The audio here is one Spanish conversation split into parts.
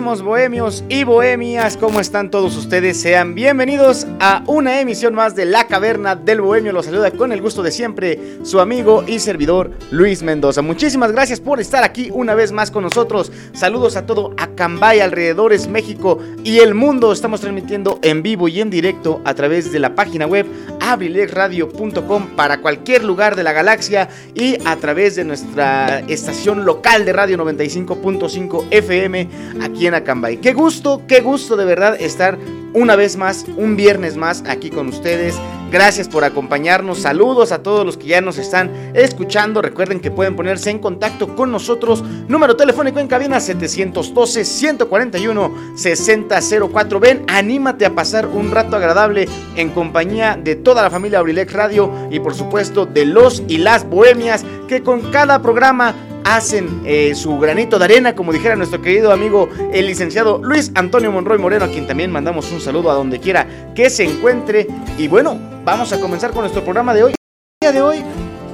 Bohemios y bohemias, ¿cómo están todos ustedes? Sean bienvenidos a una emisión más de La Caverna del Bohemio. Los saluda con el gusto de siempre su amigo y servidor Luis Mendoza. Muchísimas gracias por estar aquí una vez más con nosotros. Saludos a todo Acambay, alrededores México y el mundo. Estamos transmitiendo en vivo y en directo a través de la página web abrilexradio.com para cualquier lugar de la galaxia y a través de nuestra estación local de radio 95.5 FM aquí en Acambay. Qué gusto, qué gusto de verdad estar una vez más, un viernes más aquí con ustedes. Gracias por acompañarnos. Saludos a todos los que ya nos están escuchando. Recuerden que pueden ponerse en contacto con nosotros. Número telefónico en cabina 712-141-6004. Ven, anímate a pasar un rato agradable en compañía de toda la familia Abrilex Radio y por supuesto de los y las bohemias que con cada programa hacen eh, su granito de arena, como dijera nuestro querido amigo el licenciado Luis Antonio Monroy Moreno, a quien también mandamos un saludo a donde quiera que se encuentre. Y bueno, vamos a comenzar con nuestro programa de hoy. El día de hoy,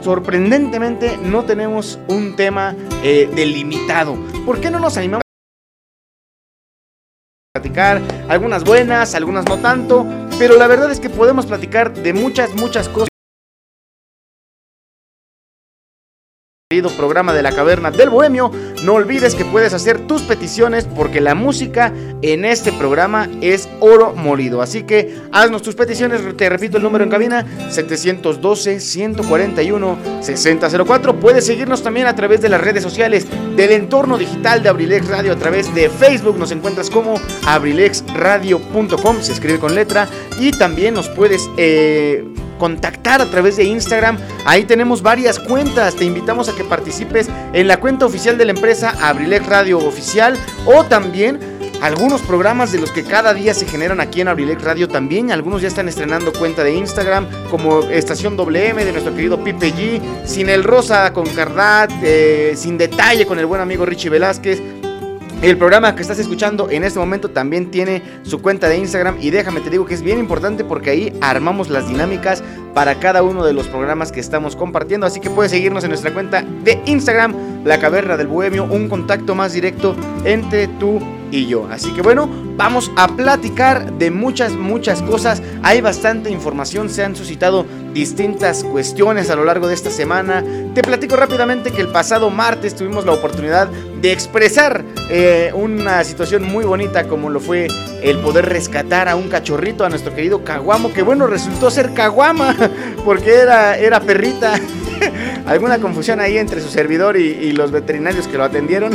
sorprendentemente, no tenemos un tema eh, delimitado. ¿Por qué no nos animamos? a platicar algunas buenas, algunas no tanto, pero la verdad es que podemos platicar de muchas, muchas cosas programa de la caverna del bohemio no olvides que puedes hacer tus peticiones porque la música en este programa es oro molido. Así que haznos tus peticiones te repito el número en cabina 712 141 6004 puedes seguirnos también a través de las redes sociales del entorno digital de Abrilex Radio a través de Facebook. Nos encuentras como abrilexradio.com se escribe con letra. Y también nos puedes eh, contactar a través de Instagram. Ahí tenemos varias cuentas. Te invitamos a que participes en la cuenta oficial de la empresa Abrilex Radio Oficial o también algunos programas de los que cada día se generan aquí en Abrilex Radio también. Algunos ya están estrenando cuenta de Instagram, como Estación WM de nuestro querido Pipe G, Sin el Rosa con Cardat, eh, Sin Detalle con el buen amigo Richie Velázquez. El programa que estás escuchando en este momento también tiene su cuenta de Instagram y déjame te digo que es bien importante porque ahí armamos las dinámicas para cada uno de los programas que estamos compartiendo, así que puedes seguirnos en nuestra cuenta de Instagram, La Caverna del Bohemio, un contacto más directo entre tú y yo. Así que bueno, vamos a platicar de muchas, muchas cosas. Hay bastante información, se han suscitado distintas cuestiones a lo largo de esta semana. Te platico rápidamente que el pasado martes tuvimos la oportunidad de expresar eh, una situación muy bonita como lo fue el poder rescatar a un cachorrito, a nuestro querido Caguamo, que bueno, resultó ser Caguama, porque era, era perrita. Alguna confusión ahí entre su servidor y, los veterinarios que lo atendieron.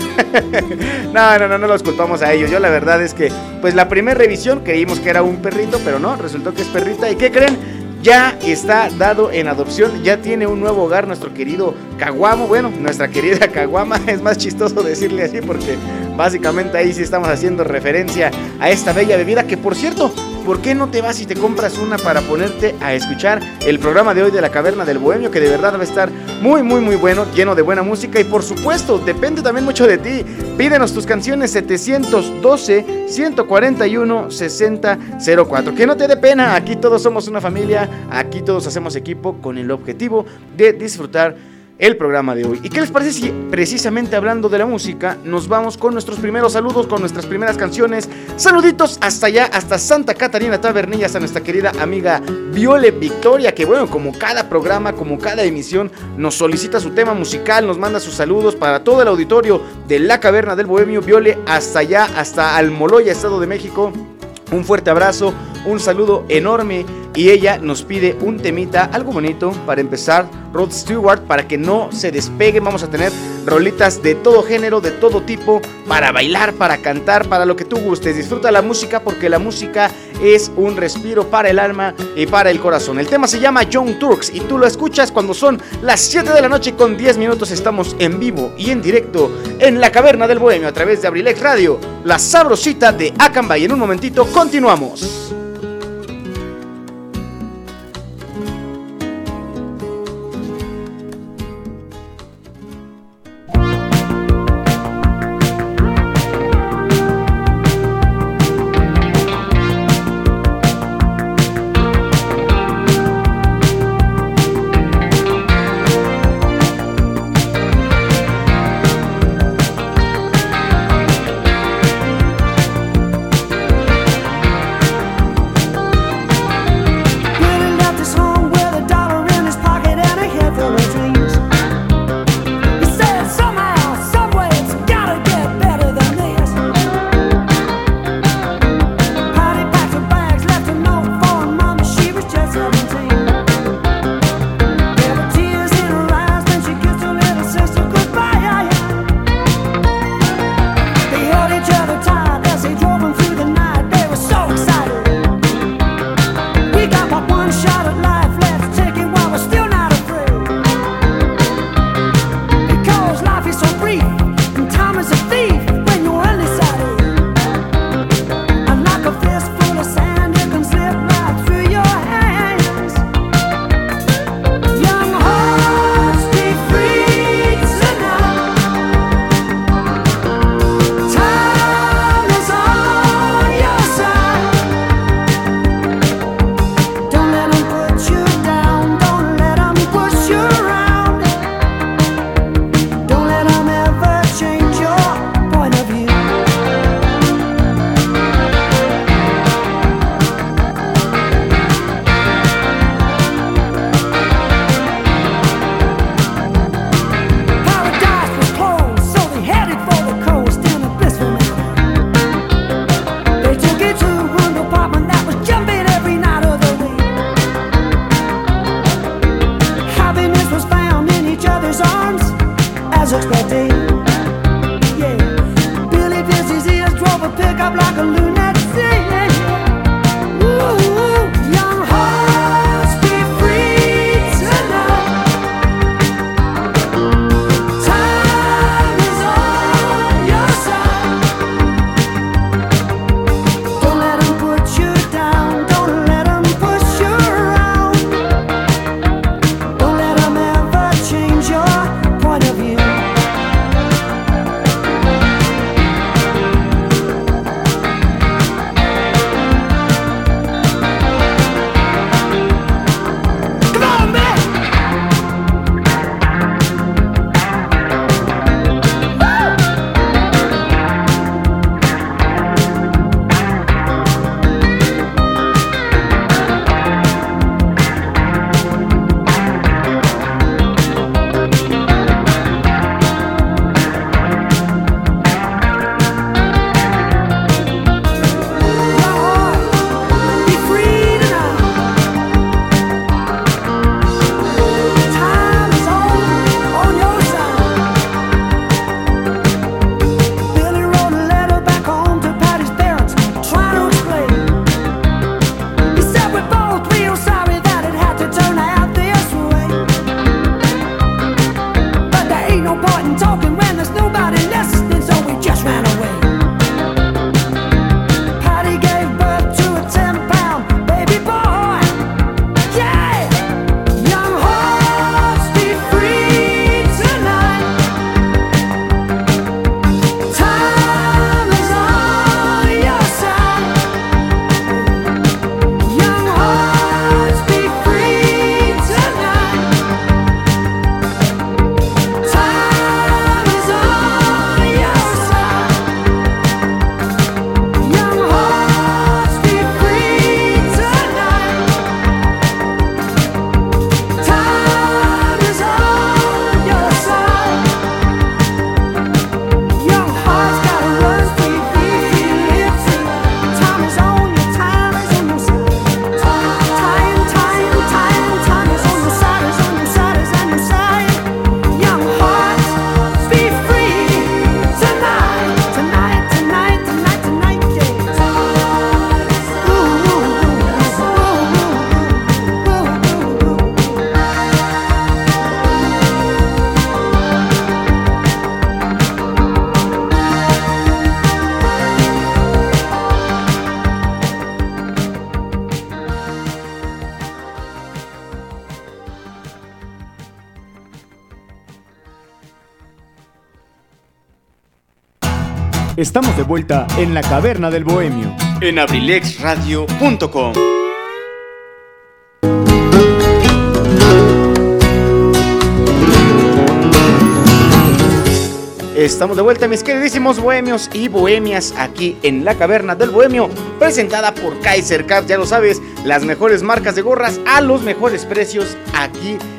no, no, no, no los culpamos a ellos. Yo la verdad es que, pues la primera revisión creímos que era un perrito, pero no, resultó que es perrita. ¿Y qué creen? Ya está dado en adopción, ya tiene un nuevo hogar nuestro querido Caguamo. Bueno, nuestra querida Caguama, es más chistoso decirle así porque básicamente ahí sí estamos haciendo referencia a esta bella bebida que por cierto ¿por qué no te vas y te compras una para ponerte a escuchar el programa de hoy de la Caverna del Bohemio? Que de verdad va a estar muy, muy, muy bueno, lleno de buena música. Y por supuesto, depende también mucho de ti. Pídenos tus canciones 712-141-6004. Que no te dé pena, aquí todos somos una familia, aquí todos hacemos equipo con el objetivo de disfrutar el programa de hoy. ¿Y qué les parece si precisamente hablando de la música nos vamos con nuestros primeros saludos, con nuestras primeras canciones? Saluditos hasta allá, hasta Santa Catarina Tabernillas, a nuestra querida amiga Viole Victoria, que bueno, como cada programa, como cada emisión, nos solicita su tema musical, nos manda sus saludos para todo el auditorio de la Caverna del Bohemio. Viole hasta allá, hasta Almoloya, Estado de México. Un fuerte abrazo, un saludo enorme y ella nos pide un temita, algo bonito para empezar, Rod Stewart, para que no se despegue. Vamos a tener rolitas de todo género, de todo tipo, para bailar, para cantar, para lo que tú gustes. Disfruta la música porque la música es un respiro para el alma y para el corazón. El tema se llama Young Turks y tú lo escuchas cuando son las 7 de la noche con 10 minutos. Estamos en vivo y en directo en la Caverna del Bohemio a través de Abrilex Radio, la sabrosita de Acambay. En un momentito continuamos. Estamos de vuelta en la caverna del bohemio. En abrilexradio.com. Estamos de vuelta, mis queridísimos bohemios y bohemias, aquí en la caverna del bohemio, presentada por Kaiser Cap, ya lo sabes, las mejores marcas de gorras a los mejores precios aquí en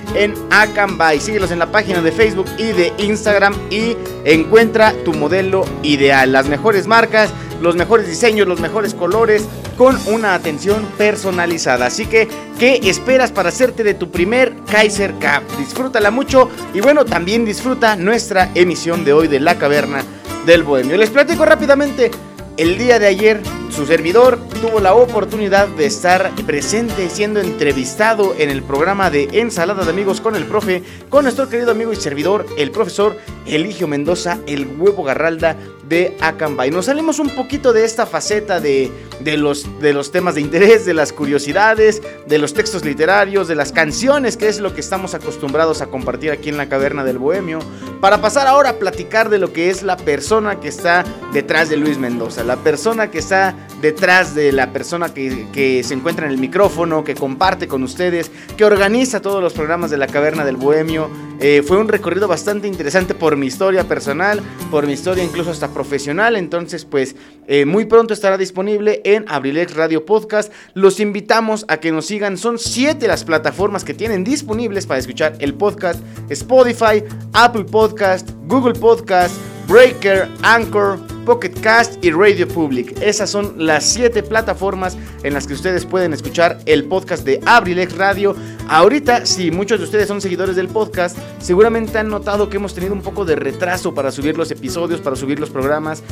Akanbay. Síguelos en la página de Facebook y de Instagram y encuentra tu modelo ideal. Las mejores marcas, los mejores diseños, los mejores colores, con una atención personalizada. Así que, ¿qué esperas para hacerte de tu primer Kaiser Cup? Disfrútala mucho y bueno, también disfruta nuestra emisión de hoy de La Caverna del Bohemio. Les platico rápidamente. El día de ayer su servidor tuvo la oportunidad de estar presente siendo entrevistado en el programa de Ensalada de Amigos con el profe, con nuestro querido amigo y servidor, el profesor Eligio Mendoza, el huevo garralda de Acambay. Nos salimos un poquito de esta faceta de, de, los, de los temas de interés, de las curiosidades, de los textos literarios, de las canciones, que es lo que estamos acostumbrados a compartir aquí en la Caverna del Bohemio, para pasar ahora a platicar de lo que es la persona que está detrás de Luis Mendoza, la persona que está detrás de la persona que, se encuentra en el micrófono, que comparte con ustedes, que organiza todos los programas de la Caverna del Bohemio. Eh, fue un recorrido bastante interesante por mi historia personal, por mi historia incluso hasta profesional. Entonces, pues eh, muy pronto estará disponible en Abrilex Radio Podcast. Los invitamos a que nos sigan. Son siete las plataformas que tienen disponibles para escuchar el podcast: Spotify, Apple Podcast, Google Podcast, Breaker, Anchor. Pocket Cast y Radio Public. Esas son las siete plataformas en las que ustedes pueden escuchar el podcast de Abrilex Radio. Ahorita, si muchos de ustedes son seguidores del podcast, seguramente han notado que hemos tenido un poco de retraso para subir los episodios, para subir los programas.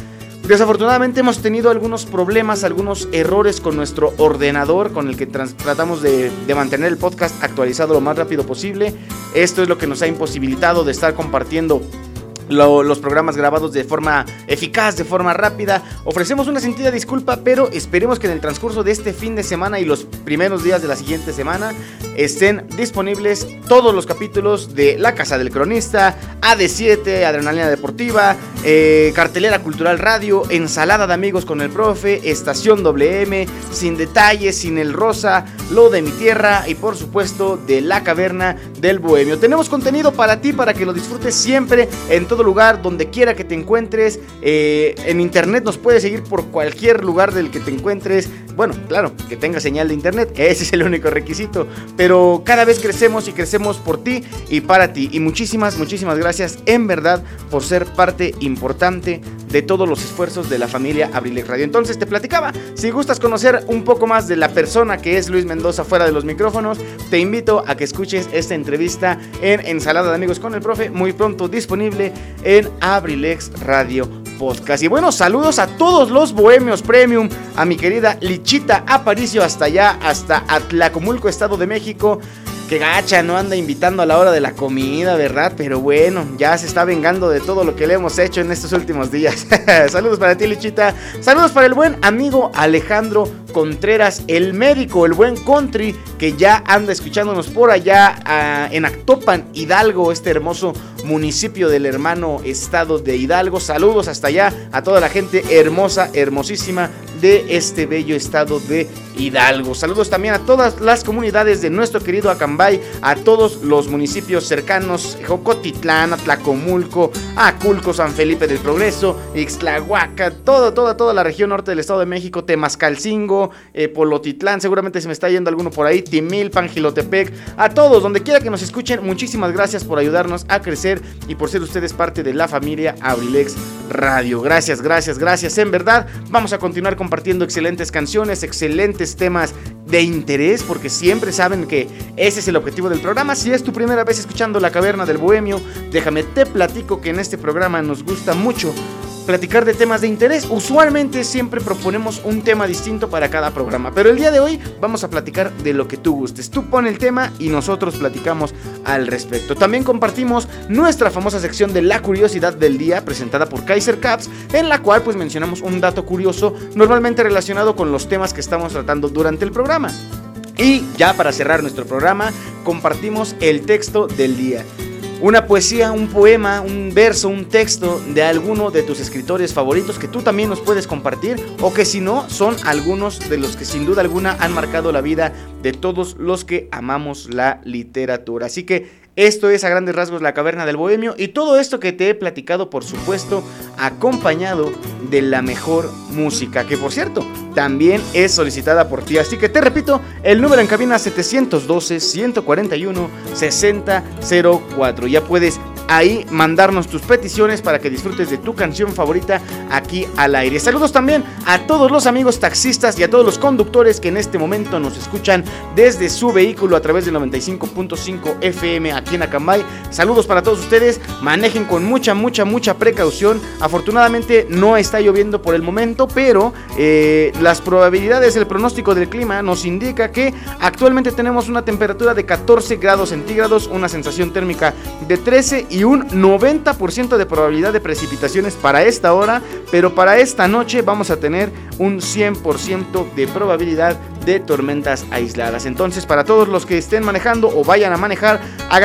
Desafortunadamente hemos tenido algunos problemas, algunos errores con nuestro ordenador con el que tratamos de, de, mantener el podcast actualizado lo más rápido posible. Esto es lo que nos ha imposibilitado de estar compartiendo los programas grabados de forma eficaz, de forma rápida. Ofrecemos una sentida disculpa, pero esperemos que en el transcurso de este fin de semana y los primeros días de la siguiente semana estén disponibles todos los capítulos de La Casa del Cronista, AD7, Adrenalina Deportiva, eh, Cartelera Cultural Radio, Ensalada de Amigos con el Profe, Estación WM, Sin Detalles, Sin el Rosa, Lo de mi Tierra y por supuesto de La Caverna del Bohemio. Tenemos contenido para ti, para que lo disfrutes siempre en todo lugar, donde quiera que te encuentres. Eh, en internet nos puedes seguir por cualquier lugar del que te encuentres. Bueno, claro, que tenga señal de internet, ese es el único requisito. Pero cada vez crecemos y crecemos por ti y para ti. Y muchísimas, muchísimas gracias en verdad por ser parte importante de todos los esfuerzos de la familia Abrilex Radio. Entonces te platicaba, si gustas conocer un poco más de la persona que es Luis Mendoza fuera de los micrófonos, te invito a que escuches esta entrevista en Ensalada de Amigos con el Profe, muy pronto disponible en Abrilex Radio Podcast. Y bueno, saludos a todos los bohemios premium, a mi querida Lichita Aparicio hasta allá, hasta Atlacomulco, Estado de México. Que gacha, no anda invitando a la hora de la comida, ¿verdad? Pero bueno, ya se está vengando de todo lo que le hemos hecho en estos últimos días. Saludos para ti, Lichita. Saludos para el buen amigo Alejandro Contreras, el médico, el buen country, que ya anda escuchándonos por allá ah, en Actopan, Hidalgo, este hermoso municipio del hermano estado de Hidalgo. Saludos hasta allá a toda la gente hermosa, hermosísima de este bello estado de Hidalgo. Saludos también a todas las comunidades de nuestro querido Acambay, a todos los municipios cercanos, Jocotitlán, Atlacomulco, Aculco, San Felipe del Progreso, Ixtlahuaca, todo, toda, toda la región norte del Estado de México, Temascalcingo, eh, Polotitlán, seguramente se me está yendo alguno por ahí, Timil, Pangilotepec, a todos, donde quiera que nos escuchen, muchísimas gracias por ayudarnos a crecer y por ser ustedes parte de la familia Abrilex Radio. Gracias, gracias, gracias. En verdad, vamos a continuar compartiendo excelentes canciones, excelentes temas de interés, porque siempre saben que ese es el objetivo del programa. Si es tu primera vez escuchando La Caverna del Bohemio, déjame te platico que en este programa nos gusta mucho platicar de temas de interés. Usualmente siempre proponemos un tema distinto para cada programa, pero el día de hoy vamos a platicar de lo que tú gustes. Tú pon el tema y nosotros platicamos al respecto. También compartimos nuestra famosa sección de la curiosidad del día presentada por Kaiser Caps, en la cual pues mencionamos un dato curioso normalmente relacionado con los temas que estamos tratando durante el programa. Y ya para cerrar nuestro programa, compartimos el texto del día. Una poesía, un poema, un verso, un texto de alguno de tus escritores favoritos que tú también nos puedes compartir o que si no son algunos de los que sin duda alguna han marcado la vida de todos los que amamos la literatura. Así que esto es a grandes rasgos la caverna del bohemio y todo esto que te he platicado por supuesto acompañado de la mejor música que por cierto también es solicitada por ti. Así que te repito, el número en cabina 712 141 6004. Ya puedes ahí mandarnos tus peticiones para que disfrutes de tu canción favorita aquí al aire. Saludos también a todos los amigos taxistas y a todos los conductores que en este momento nos escuchan desde su vehículo a través del 95.5 FM aquí en Acambay. Saludos para todos ustedes, manejen con mucha, mucha, mucha precaución. Afortunadamente no está lloviendo por el momento, pero eh, las probabilidades, el pronóstico del clima nos indica que actualmente tenemos una temperatura de 14 grados centígrados, una sensación térmica de 13 y un 90% de probabilidad de precipitaciones para esta hora, pero para esta noche vamos a tener un 100% de probabilidad de tormentas aisladas. Entonces, para todos los que estén manejando o vayan a manejar,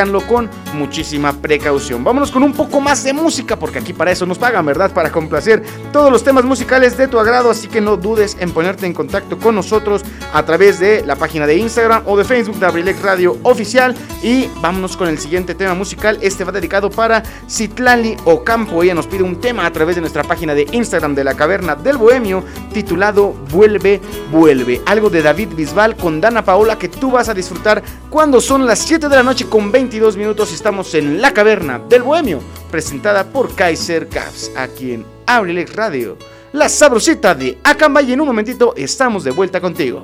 háganlo con muchísima precaución. Vámonos con un poco más de música, porque aquí para eso nos pagan, ¿verdad? Para complacer todos los temas musicales de tu agrado, así que no dudes en ponerte en contacto con nosotros a través de la página de Instagram o de Facebook de Abrilex Radio Oficial. Y vámonos con el siguiente tema musical. Este va dedicado para Citlali Ocampo. Ella nos pide un tema a través de nuestra página de Instagram de la Caverna del Bohemio, titulado Vuelve, Vuelve. Algo de David Bisbal con Dana Paola que tú vas a disfrutar cuando son las 7 de la noche con 22 minutos. Estamos en La Caverna del Bohemio, presentada por Kaiser Caps, aquí en Abrilex Radio. La sabrosita de Acamba y en un momentito estamos de vuelta contigo.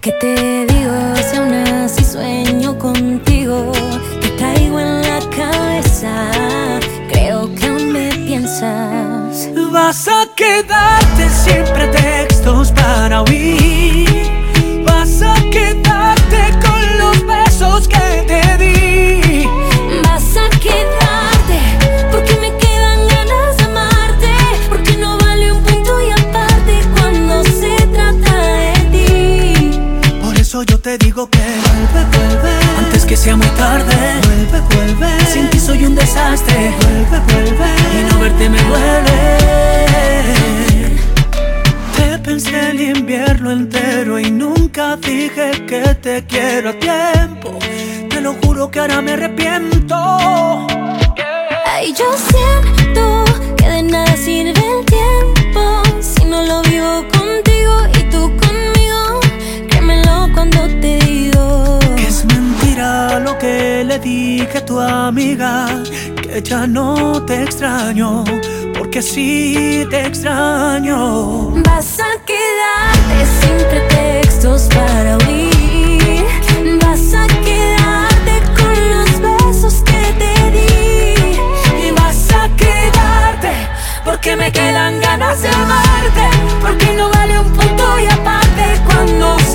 ¿Qué te digo si aún así sueño contigo? Te traigo en la cabeza, creo que aún me piensas. Vas a quedarte siempre textos para huir. Te digo que vuelve, vuelve. Antes que sea muy tarde, vuelve, vuelve. Sin ti soy un desastre, vuelve, vuelve. Y no verte me duele. Te pensé el invierno entero y nunca dije que te quiero a tiempo. Te lo juro que ahora me arrepiento. Ay, yo siento que de nada sirve el tiempo si no lo vivo contigo lo que le dije a tu amiga, que ya no te extraño, porque sí te extraño. Vas a quedarte sin pretextos para huir. Vas a quedarte con los besos que te di. Y vas a quedarte porque me quedan ganas de amarte, porque no vale un punto y aparte cuando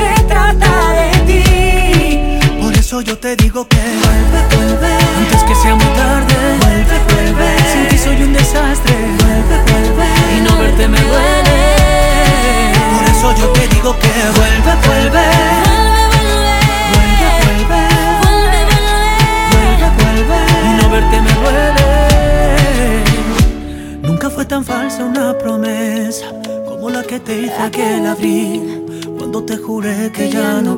eso yo te digo que vuelve, vuelve, antes que sea muy tarde, vuelve, vuelve. Sin ti soy un desastre, vuelve, vuelve, y no verte me duele. Por eso yo te digo que vuelve, vuelve. Vuelve, vuelve. Vuelve, vuelve, Vuelve, vuelve. y no verte me duele. Nunca fue tan falsa una promesa como la que te hice aquel abril, cuando te juré que ya no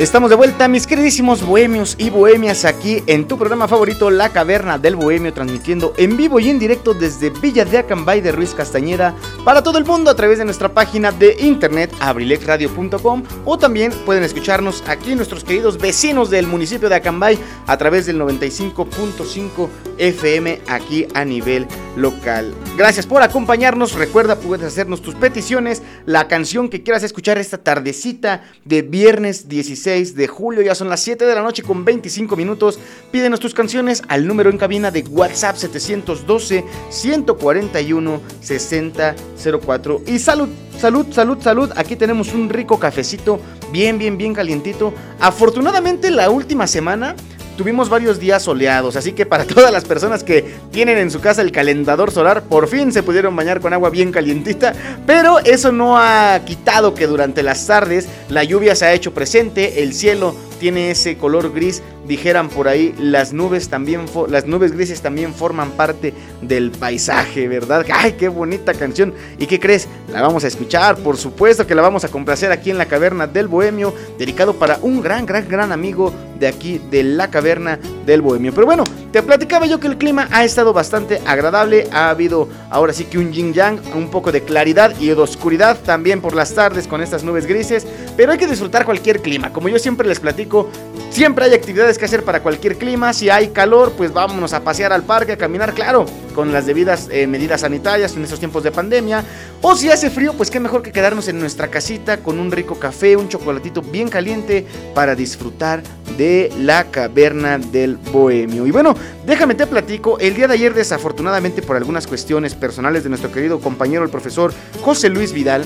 Estamos de vuelta, mis queridísimos bohemios y bohemias, aquí en tu programa favorito, La Caverna del Bohemio, transmitiendo en vivo y en directo desde Villa de Acambay de Ruiz Castañeda para todo el mundo a través de nuestra página de internet abrilexradio.com o también pueden escucharnos aquí nuestros queridos vecinos del municipio de Acambay a través del 95.5 FM aquí a nivel local. Gracias por acompañarnos, recuerda puedes hacernos tus peticiones, la canción que quieras escuchar esta tardecita de viernes 16 de julio, ya son las 7 de la noche con 25 minutos. Pídenos tus canciones al número en cabina de WhatsApp 712-141-6004. Y salud, salud, salud, salud. Aquí tenemos un rico cafecito, bien, bien, bien calientito. Afortunadamente la última semana tuvimos varios días soleados, así que para todas las personas que tienen en su casa el calentador solar, por fin se pudieron bañar con agua bien calientita, pero eso no ha quitado que durante las tardes la lluvia se ha hecho presente, el cielo tiene ese color gris dijeran por ahí, las nubes también, las nubes grises también forman parte del paisaje, ¿verdad? ¡Ay, qué bonita canción! ¿Y qué crees? La vamos a escuchar, por supuesto que la vamos a complacer aquí en la caverna del Bohemio, dedicado para un gran, gran, gran amigo de aquí, de la caverna del Bohemio. Pero bueno, te platicaba yo que el clima ha estado bastante agradable, ha habido ahora sí que un yin yang, un poco de claridad y de oscuridad también por las tardes con estas nubes grises, pero hay que disfrutar cualquier clima. Como yo siempre les platico, siempre hay actividades que hacer para cualquier clima. Si hay calor, pues vámonos a pasear al parque, a caminar, claro, con las debidas eh, medidas sanitarias en estos tiempos de pandemia. O si hace frío, pues qué mejor que quedarnos en nuestra casita con un rico café, un chocolatito bien caliente para disfrutar de la caverna del bohemio. Y bueno, déjame te platico, el día de ayer desafortunadamente por algunas cuestiones personales de nuestro querido compañero el profesor José Luis Vidal,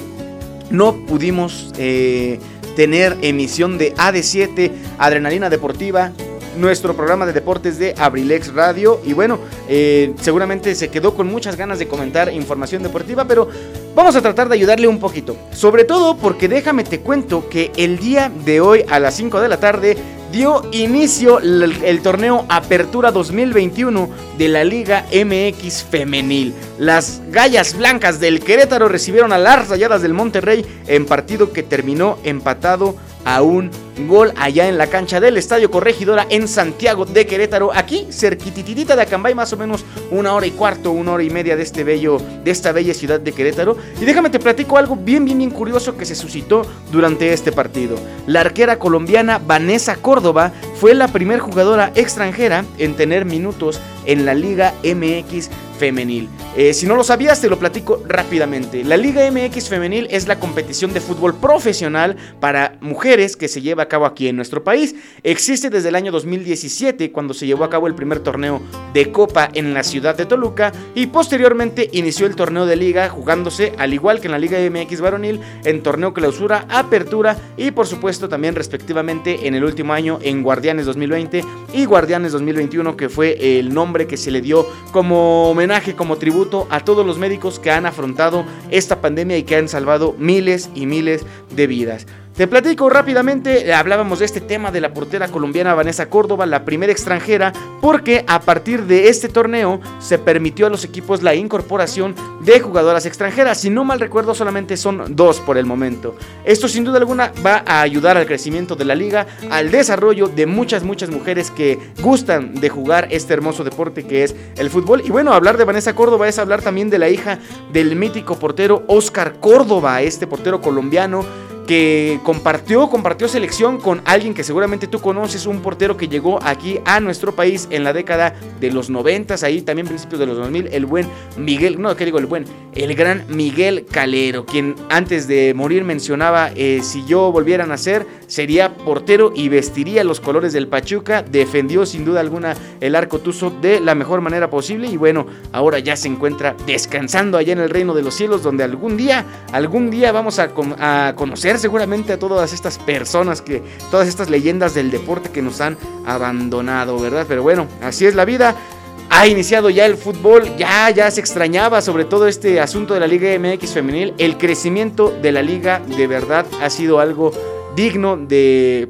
no pudimos eh, tener emisión de AD7, Adrenalina Deportiva, nuestro programa de deportes de Abrilex Radio. Y bueno, eh, seguramente se quedó con muchas ganas de comentar información deportiva, pero vamos a tratar de ayudarle un poquito. Sobre todo porque déjame te cuento que el día de hoy a las 5 de la tarde dio inicio el, torneo Apertura 2021 de la Liga MX Femenil. Las gallas blancas del Querétaro recibieron a las rayadas del Monterrey en partido que terminó empatado a un gol allá en la cancha del Estadio Corregidora en Santiago de Querétaro, aquí cerquititita de Acambay, más o menos una hora y cuarto, una hora y media de este bello, de esta bella ciudad de Querétaro. Y déjame te platico algo bien, bien, bien curioso que se suscitó durante este partido. La arquera colombiana Vanessa Córdoba fue la primera jugadora extranjera en tener minutos en la Liga MX femenil. Eh, si no lo sabías, te lo platico rápidamente. La Liga MX femenil es la competición de fútbol profesional para mujeres que se lleva a cabo aquí en nuestro país. Existe desde el año 2017, cuando se llevó a cabo el primer torneo de Copa en la ciudad de Toluca, y posteriormente inició el torneo de liga jugándose, al igual que en la Liga MX varonil, en torneo clausura, apertura y por supuesto también respectivamente en el último año en Guardianes 2020 y Guardianes 2021, que fue el nombre que se le dio como homenaje, como tributo a todos los médicos que han afrontado esta pandemia y que han salvado miles y miles de vidas. Te platico rápidamente, hablábamos de este tema de la portera colombiana Vanessa Córdoba, la primera extranjera, porque a partir de este torneo se permitió a los equipos la incorporación de jugadoras extranjeras. Si no mal recuerdo, solamente son dos por el momento. Esto sin duda alguna va a ayudar al crecimiento de la liga, al desarrollo de muchas, muchas mujeres que gustan de jugar este hermoso deporte que es el fútbol. Y bueno, hablar de Vanessa Córdoba es hablar también de la hija del mítico portero Oscar Córdoba, este portero colombiano que compartió, compartió selección con alguien que seguramente tú conoces, un portero que llegó aquí a nuestro país en la década de los 90, ahí también principios de los 2000, el buen Miguel, no, ¿qué digo? El buen, el gran Miguel Calero, quien antes de morir mencionaba, eh, si yo volviera a nacer, sería portero y vestiría los colores del Pachuca, defendió sin duda alguna el arco tuzo de la mejor manera posible y bueno, ahora ya se encuentra descansando allá en el reino de los cielos, donde algún día, algún día vamos a conocer seguramente a todas estas personas que, todas estas leyendas del deporte que nos han abandonado, ¿verdad? Pero bueno, así es la vida. Ha iniciado ya el fútbol, ya, ya se extrañaba sobre todo este asunto de la Liga MX femenil. El crecimiento de la liga de verdad ha sido algo digno de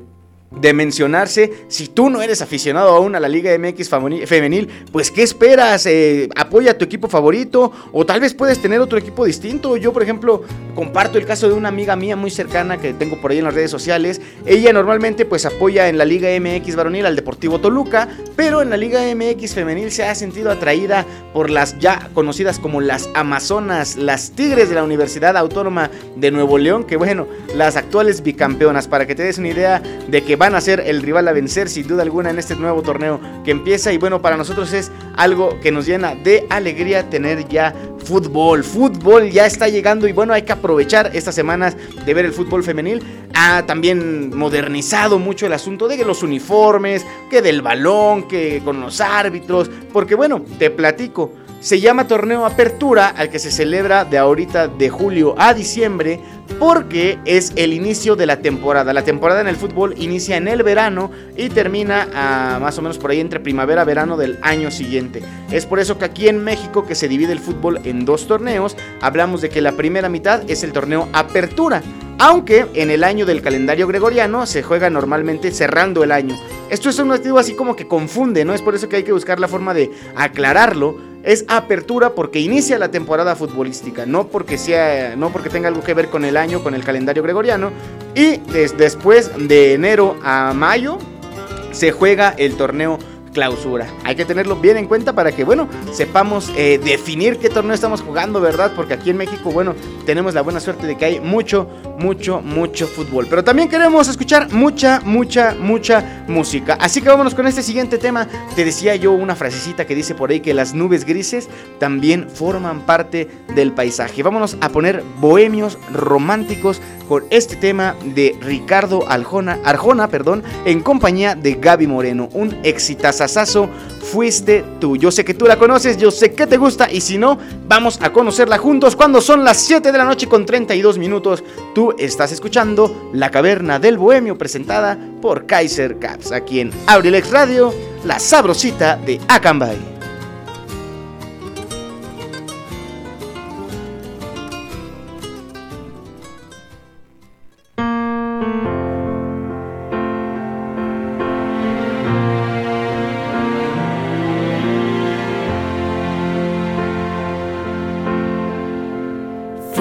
de mencionarse. Si tú no eres aficionado aún a la Liga MX femenil, pues ¿qué esperas? Eh, apoya a tu equipo favorito o tal vez puedes tener otro equipo distinto. Yo, por ejemplo, comparto el caso de una amiga mía muy cercana que tengo por ahí en las redes sociales. Ella normalmente pues apoya en la Liga MX varonil al Deportivo Toluca, pero en la Liga MX femenil se ha sentido atraída por las ya conocidas como las Amazonas, las Tigres de la Universidad Autónoma de Nuevo León, que bueno, las actuales bicampeonas, para que te des una idea de que van a ser el rival a vencer sin duda alguna en este nuevo torneo que empieza y bueno, para nosotros es algo que nos llena de alegría tener ya fútbol. Fútbol ya está llegando y bueno, hay que aprovechar estas semanas de ver el fútbol femenil. Ha también modernizado mucho el asunto de los uniformes, que del balón, que con los árbitros, porque bueno, te platico. Se llama torneo Apertura al que se celebra de ahorita de julio a diciembre porque es el inicio de la temporada. La temporada en el fútbol inicia en el verano y termina a, más o menos por ahí entre primavera-verano del año siguiente. Es por eso que aquí en México que se divide el fútbol en dos torneos, hablamos de que la primera mitad es el torneo Apertura. Aunque en el año del calendario gregoriano se juega normalmente cerrando el año. Esto es un motivo así como que confunde, ¿no? Es por eso que hay que buscar la forma de aclararlo es apertura porque inicia la temporada futbolística, no porque sea, no porque tenga algo que ver con el año, con el calendario gregoriano. Y después de enero a mayo se juega el torneo clausura. Hay que tenerlo bien en cuenta para que, bueno, sepamos eh, definir qué torneo estamos jugando, ¿verdad? Porque aquí en México, bueno, tenemos la buena suerte de que hay mucho, mucho, mucho fútbol. Pero también queremos escuchar mucha, mucha, mucha música. Así que vámonos con este siguiente tema. Te decía yo una frasecita que dice por ahí que las nubes grises también forman parte del paisaje. Vámonos a poner bohemios románticos con este tema de Ricardo Arjona, Arjona perdón, en compañía de Gaby Moreno. Un exitazazazo fuiste tú. Yo sé que tú la conoces, yo sé que te gusta y si no, vamos a conocerla juntos cuando son las 7 de la noche con 32 minutos. Tú estás escuchando La Caverna del Bohemio presentada por Kaiser Caps aquí en Abrilex Radio, la sabrosita de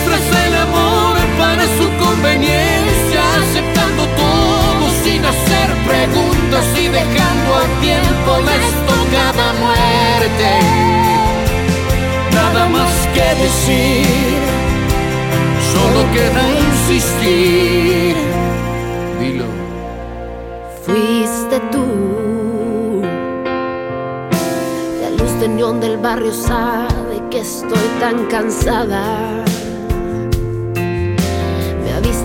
Disfraza el amor para su conveniencia, aceptando todo sin hacer preguntas y dejando al tiempo la estocada muerte. Nada más que decir, solo queda insistir. Dilo. Fuiste tú. La luz de neón del barrio sabe que estoy tan cansada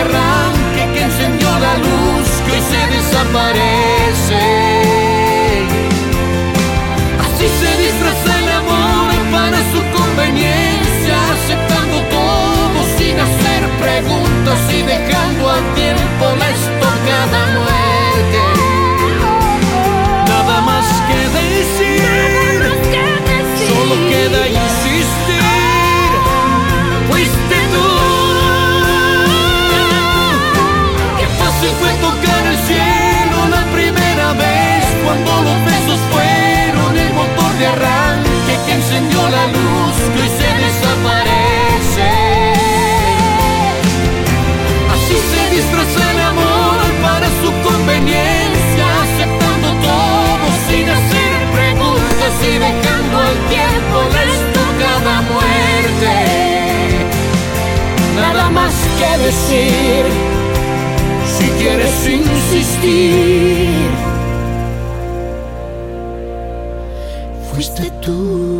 Arranque que encendió la luz que hoy se desaparece. Así se disfraza el amor para su conveniencia, aceptando todo sin hacer preguntas y dejando al tiempo la encendió la luz que hoy se desaparece. Así se disfraza el amor para su conveniencia, aceptando todo sin hacer preguntas y dejando al tiempo la estocada muerte. Nada más que decir, si quieres insistir, fuiste tú.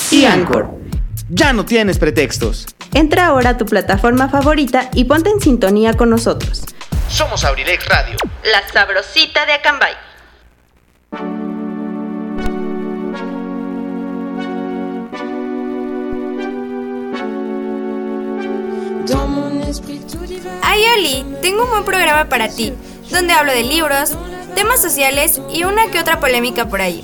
y Anchor. Ya no tienes pretextos. Entra ahora a tu plataforma favorita y ponte en sintonía con nosotros. Somos Abrilex Radio. La sabrosita de Acambay. Ay, Oli, tengo un buen programa para ti, donde hablo de libros, temas sociales y una que otra polémica por ahí.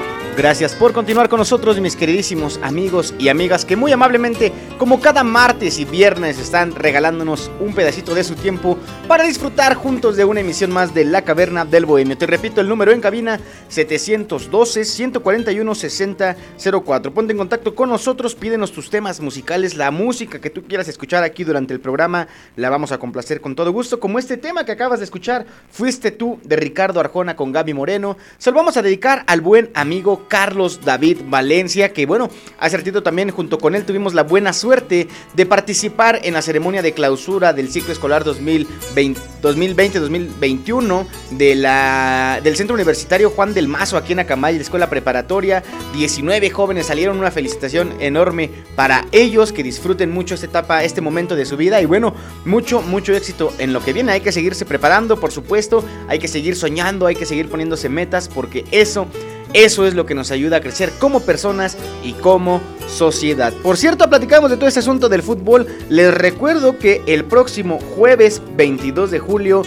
Gracias por continuar con nosotros, mis queridísimos amigos y amigas que muy amablemente, como cada martes y viernes, están regalándonos un pedacito de su tiempo para disfrutar juntos de una emisión más de La Caverna del Bohemio. Te repito el número en cabina 712-141-6004. Ponte en contacto con nosotros, pídenos tus temas musicales, la música que tú quieras escuchar aquí durante el programa, la vamos a complacer con todo gusto, como este tema que acabas de escuchar, Fuiste tú, de Ricardo Arjona con Gaby Moreno. Se lo vamos a dedicar al buen amigo Carlos David Valencia, que bueno, hace ratito también junto con él tuvimos la buena suerte de participar en la ceremonia de clausura del ciclo escolar 2020-2021 de del Centro Universitario Juan del Mazo aquí en Acamay, la escuela preparatoria. 19 jóvenes salieron, una felicitación enorme para ellos, que disfruten mucho esta etapa, este momento de su vida y bueno, mucho, mucho éxito en lo que viene. Hay que seguirse preparando, por supuesto, hay que seguir soñando, hay que seguir poniéndose metas porque eso eso es lo que nos ayuda a crecer como personas y como sociedad. Por cierto, platicamos de todo este asunto del fútbol. Les recuerdo que el próximo jueves 22 de julio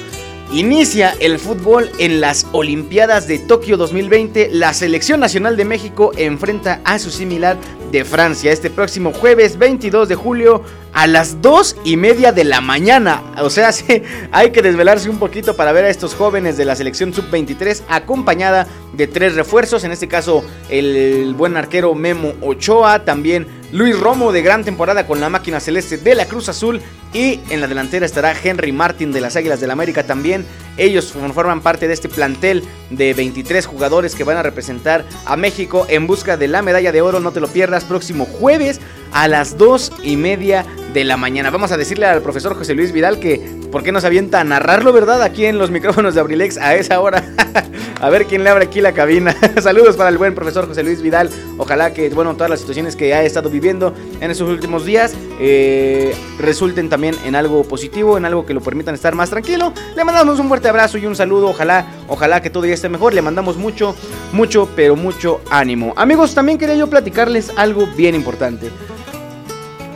inicia el fútbol en las Olimpiadas de Tokio 2020. La selección nacional de México enfrenta a su similar de Francia este próximo jueves 22 de julio a las 2 y media de la mañana. O sea, hay que desvelarse un poquito para ver a estos jóvenes de la selección sub-23 acompañada de tres refuerzos. En este caso, el buen arquero Memo Ochoa, también Luis Romo de gran temporada con la máquina celeste de la Cruz Azul y en la delantera estará Henry Martin de las Águilas del América también. Ellos forman parte de este plantel de 23 jugadores que van a representar a México en busca de la medalla de oro. No te lo pierdas próximo jueves a las 2 y media de la mañana. Vamos a decirle al profesor José Luis Vidal que por qué nos avienta a narrarlo, ¿verdad? Aquí en los micrófonos de Abrilex a esa hora. a ver quién le abre aquí la cabina. Saludos para el buen profesor José Luis Vidal. Ojalá que, bueno, todas las situaciones que ha estado viviendo en estos últimos días eh, resulten también en algo positivo, en algo que lo permitan estar más tranquilo. Le mandamos un fuerte abrazo y un saludo. Ojalá, ojalá que todo ya esté mejor. Le mandamos mucho, mucho, pero mucho ánimo. Amigos, también quería yo platicarles algo bien importante.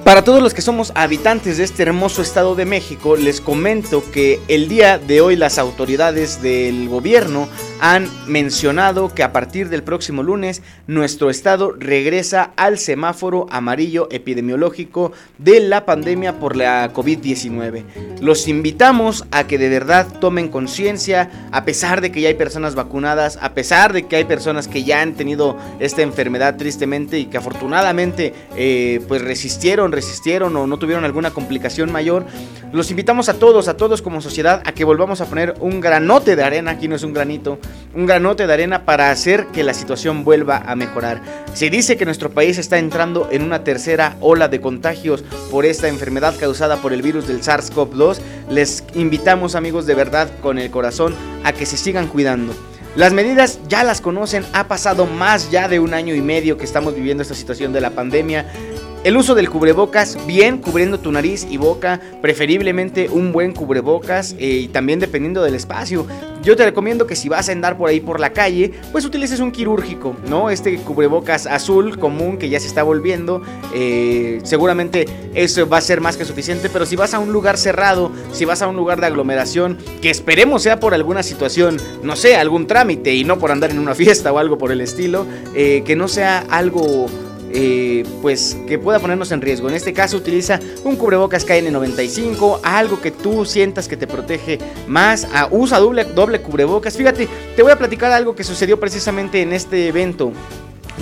Para todos los que somos habitantes de este hermoso estado de México, les comento que el día de hoy las autoridades del gobierno han mencionado que a partir del próximo lunes nuestro estado regresa al semáforo amarillo epidemiológico de la pandemia por la COVID-19. Los invitamos a que de verdad tomen conciencia, a pesar de que ya hay personas vacunadas, a pesar de que hay personas que ya han tenido esta enfermedad tristemente y que afortunadamente eh, pues resistieron, resistieron o no tuvieron alguna complicación mayor. Los invitamos a todos, a todos como sociedad, a que volvamos a poner un granote de arena, aquí no es un granito, un granote de arena para hacer que la situación vuelva a mejorar. Se dice que nuestro país está entrando en una tercera ola de contagios por esta enfermedad causada por el virus del SARS-CoV-2. Les invitamos amigos de verdad con el corazón a que se sigan cuidando. Las medidas ya las conocen, ha pasado más ya de un año y medio que estamos viviendo esta situación de la pandemia. El uso del cubrebocas, bien cubriendo tu nariz y boca, preferiblemente un buen cubrebocas eh, y también dependiendo del espacio. Yo te recomiendo que si vas a andar por ahí por la calle, pues utilices un quirúrgico, ¿no? Este cubrebocas azul común que ya se está volviendo, eh, seguramente eso va a ser más que suficiente, pero si vas a un lugar cerrado, si vas a un lugar de aglomeración, que esperemos sea por alguna situación, no sé, algún trámite y no por andar en una fiesta o algo por el estilo, eh, que no sea algo eh, pues que pueda ponernos en riesgo. En este caso utiliza un cubrebocas KN95, algo que tú sientas que te protege más, ah, usa doble, doble cubrebocas. Fíjate, te voy a platicar algo que sucedió precisamente en este evento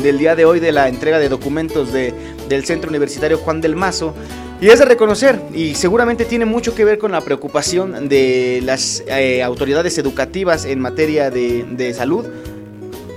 del día de hoy de la entrega de documentos de, del Centro Universitario Juan del Mazo. Y es de reconocer, y seguramente tiene mucho que ver con la preocupación de las eh, autoridades educativas en materia de, de salud.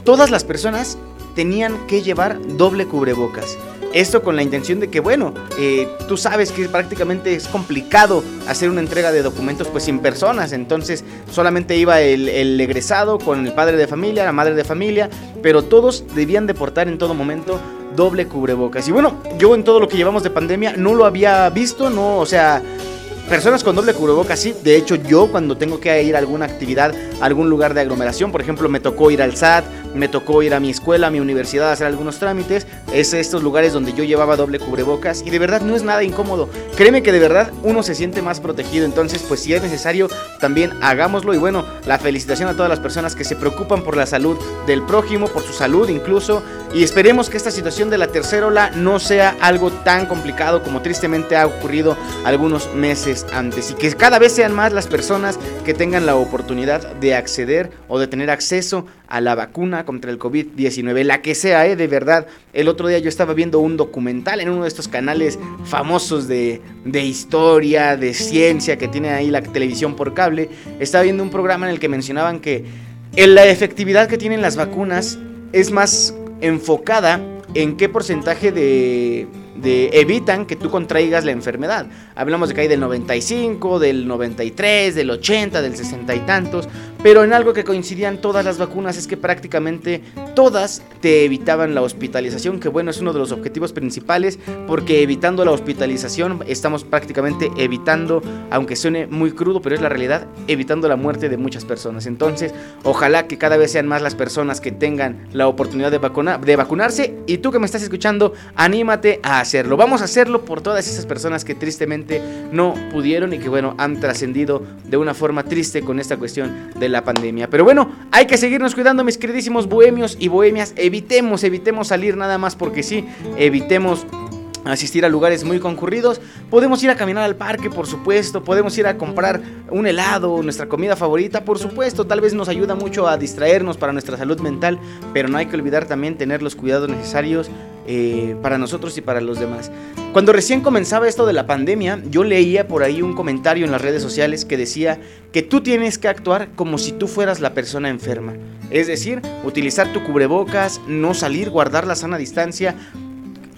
Todas las personas tenían que llevar doble cubrebocas. Esto con la intención de que, bueno, eh, tú sabes que prácticamente es complicado hacer una entrega de documentos pues sin personas. Entonces solamente iba el, el, egresado con el padre de familia, la madre de familia, pero todos debían de portar en todo momento doble cubrebocas. Y bueno, yo en todo lo que llevamos de pandemia no lo había visto, no, o sea, personas con doble cubrebocas, sí. De hecho, yo cuando tengo que ir a alguna actividad, a algún lugar de aglomeración, por ejemplo, me tocó ir al SAT, me tocó ir a mi escuela, a mi universidad a hacer algunos trámites, es estos lugares donde yo llevaba doble cubrebocas y de verdad no es nada incómodo. Créeme que de verdad uno se siente más protegido, entonces pues si es necesario también hagámoslo. Y bueno, la felicitación a todas las personas que se preocupan por la salud del prójimo, por su salud incluso. Y esperemos que esta situación de la tercera ola no sea algo tan complicado como tristemente ha ocurrido algunos meses antes. Y que cada vez sean más las personas que tengan la oportunidad de acceder o de tener acceso a la vacuna contra el COVID-19, la que sea, ¿eh? de verdad. El otro día yo estaba viendo un documental en uno de estos canales famosos de, de historia, de ciencia que tiene ahí la televisión por cable. Estaba viendo un programa en el que mencionaban que la efectividad que tienen las vacunas es más enfocada en qué porcentaje de, de, evitan que tú contraigas la enfermedad. Hablamos de que hay del 95, del 93, del 80, del 60 y tantos, pero en algo que coincidían todas las vacunas es que prácticamente todas te evitaban la hospitalización, que bueno, es uno de los objetivos principales, porque evitando la hospitalización estamos prácticamente evitando, aunque suene muy crudo, pero es la realidad, evitando la muerte de muchas personas. Entonces, ojalá que cada vez sean más las personas que tengan la oportunidad de, vacunar, de vacunarse y tú que me estás escuchando, anímate a hacerlo. Vamos a hacerlo por todas esas personas que tristemente no pudieron y que bueno, han trascendido de una forma triste con esta cuestión de la pandemia. Pero bueno, hay que seguirnos cuidando, mis queridísimos bohemios y bohemias. Evitemos, evitemos salir nada más porque sí, evitemos asistir a lugares muy concurridos. Podemos ir a caminar al parque, por supuesto. Podemos ir a comprar un helado, nuestra comida favorita, por supuesto. Tal vez nos ayuda mucho a distraernos para nuestra salud mental, pero no hay que olvidar también tener los cuidados necesarios eh, para nosotros y para los demás. Cuando recién comenzaba esto de la pandemia, yo leía por ahí un comentario en las redes sociales que decía que tú tienes que actuar como si tú fueras la persona enferma. Es decir, utilizar tu cubrebocas, no salir, guardar la sana distancia,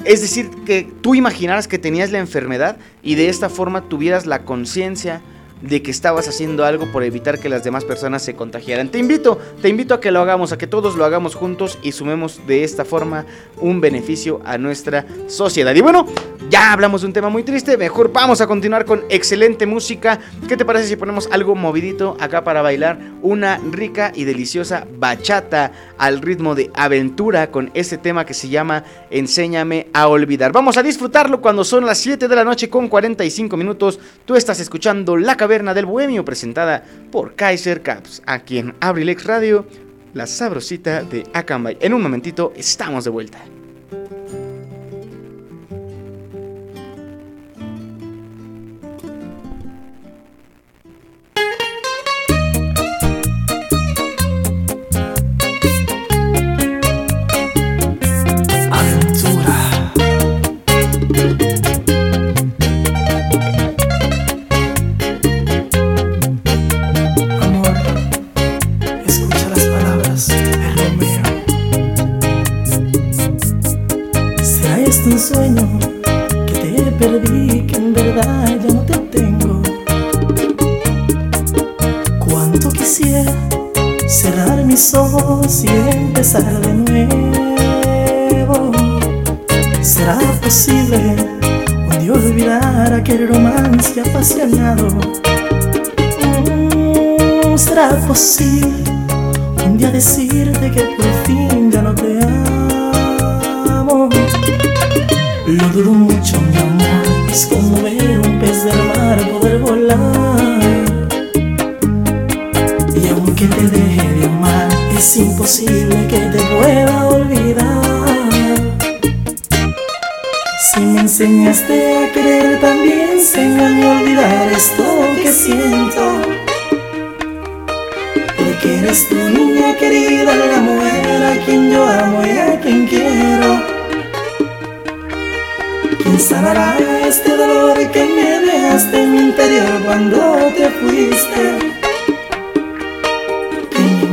es decir, que tú imaginaras que tenías la enfermedad y de esta forma tuvieras la conciencia de que estabas haciendo algo por evitar que las demás personas se contagiaran. Te invito, te invito a que lo hagamos, a que todos lo hagamos juntos y sumemos de esta forma un beneficio a nuestra sociedad. Y bueno, ya hablamos de un tema muy triste, mejor vamos a continuar con excelente música. ¿Qué te parece si ponemos algo movidito acá para bailar? Una rica y deliciosa bachata al ritmo de aventura con este tema que se llama Enséñame a olvidar. Vamos a disfrutarlo cuando son las 7 de la noche con 45 minutos. Tú estás escuchando La Del Bohemio presentada por Kaiser Caps, aquí en Abrilex Radio, la sabrosita de Akanbay. En un momentito estamos de vuelta. Y empezar de nuevo. ¿Será posible un día olvidar aquel romance apasionado? Mm, ¿Será posible un día decirte que por fin ya no te amo? Lo dudo mucho, mi amor, es como es imposible que te pueda olvidar. Si me enseñaste a querer, también enséñame a olvidar esto que siento. Porque eres tu niña querida, la mujer a quien yo amo y a quien quiero. ¿Quién sanará este dolor que me dejaste en mi interior cuando te fuiste?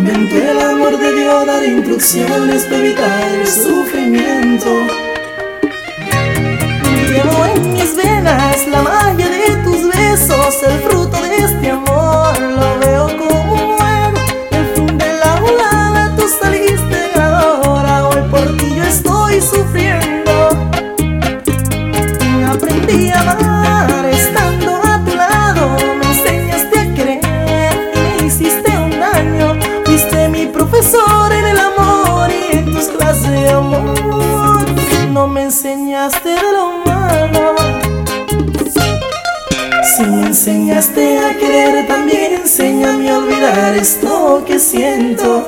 ¿Quién inventó el amor debió dar instrucciones para evitar el sufrimiento? Llevo en mis venas la magia de tus besos, el fruto de este amor. Lo veo como un el fin de la volada. Tú saliste ganadora, hoy por ti yo estoy sufriendo. Enséñame a olvidar esto que siento.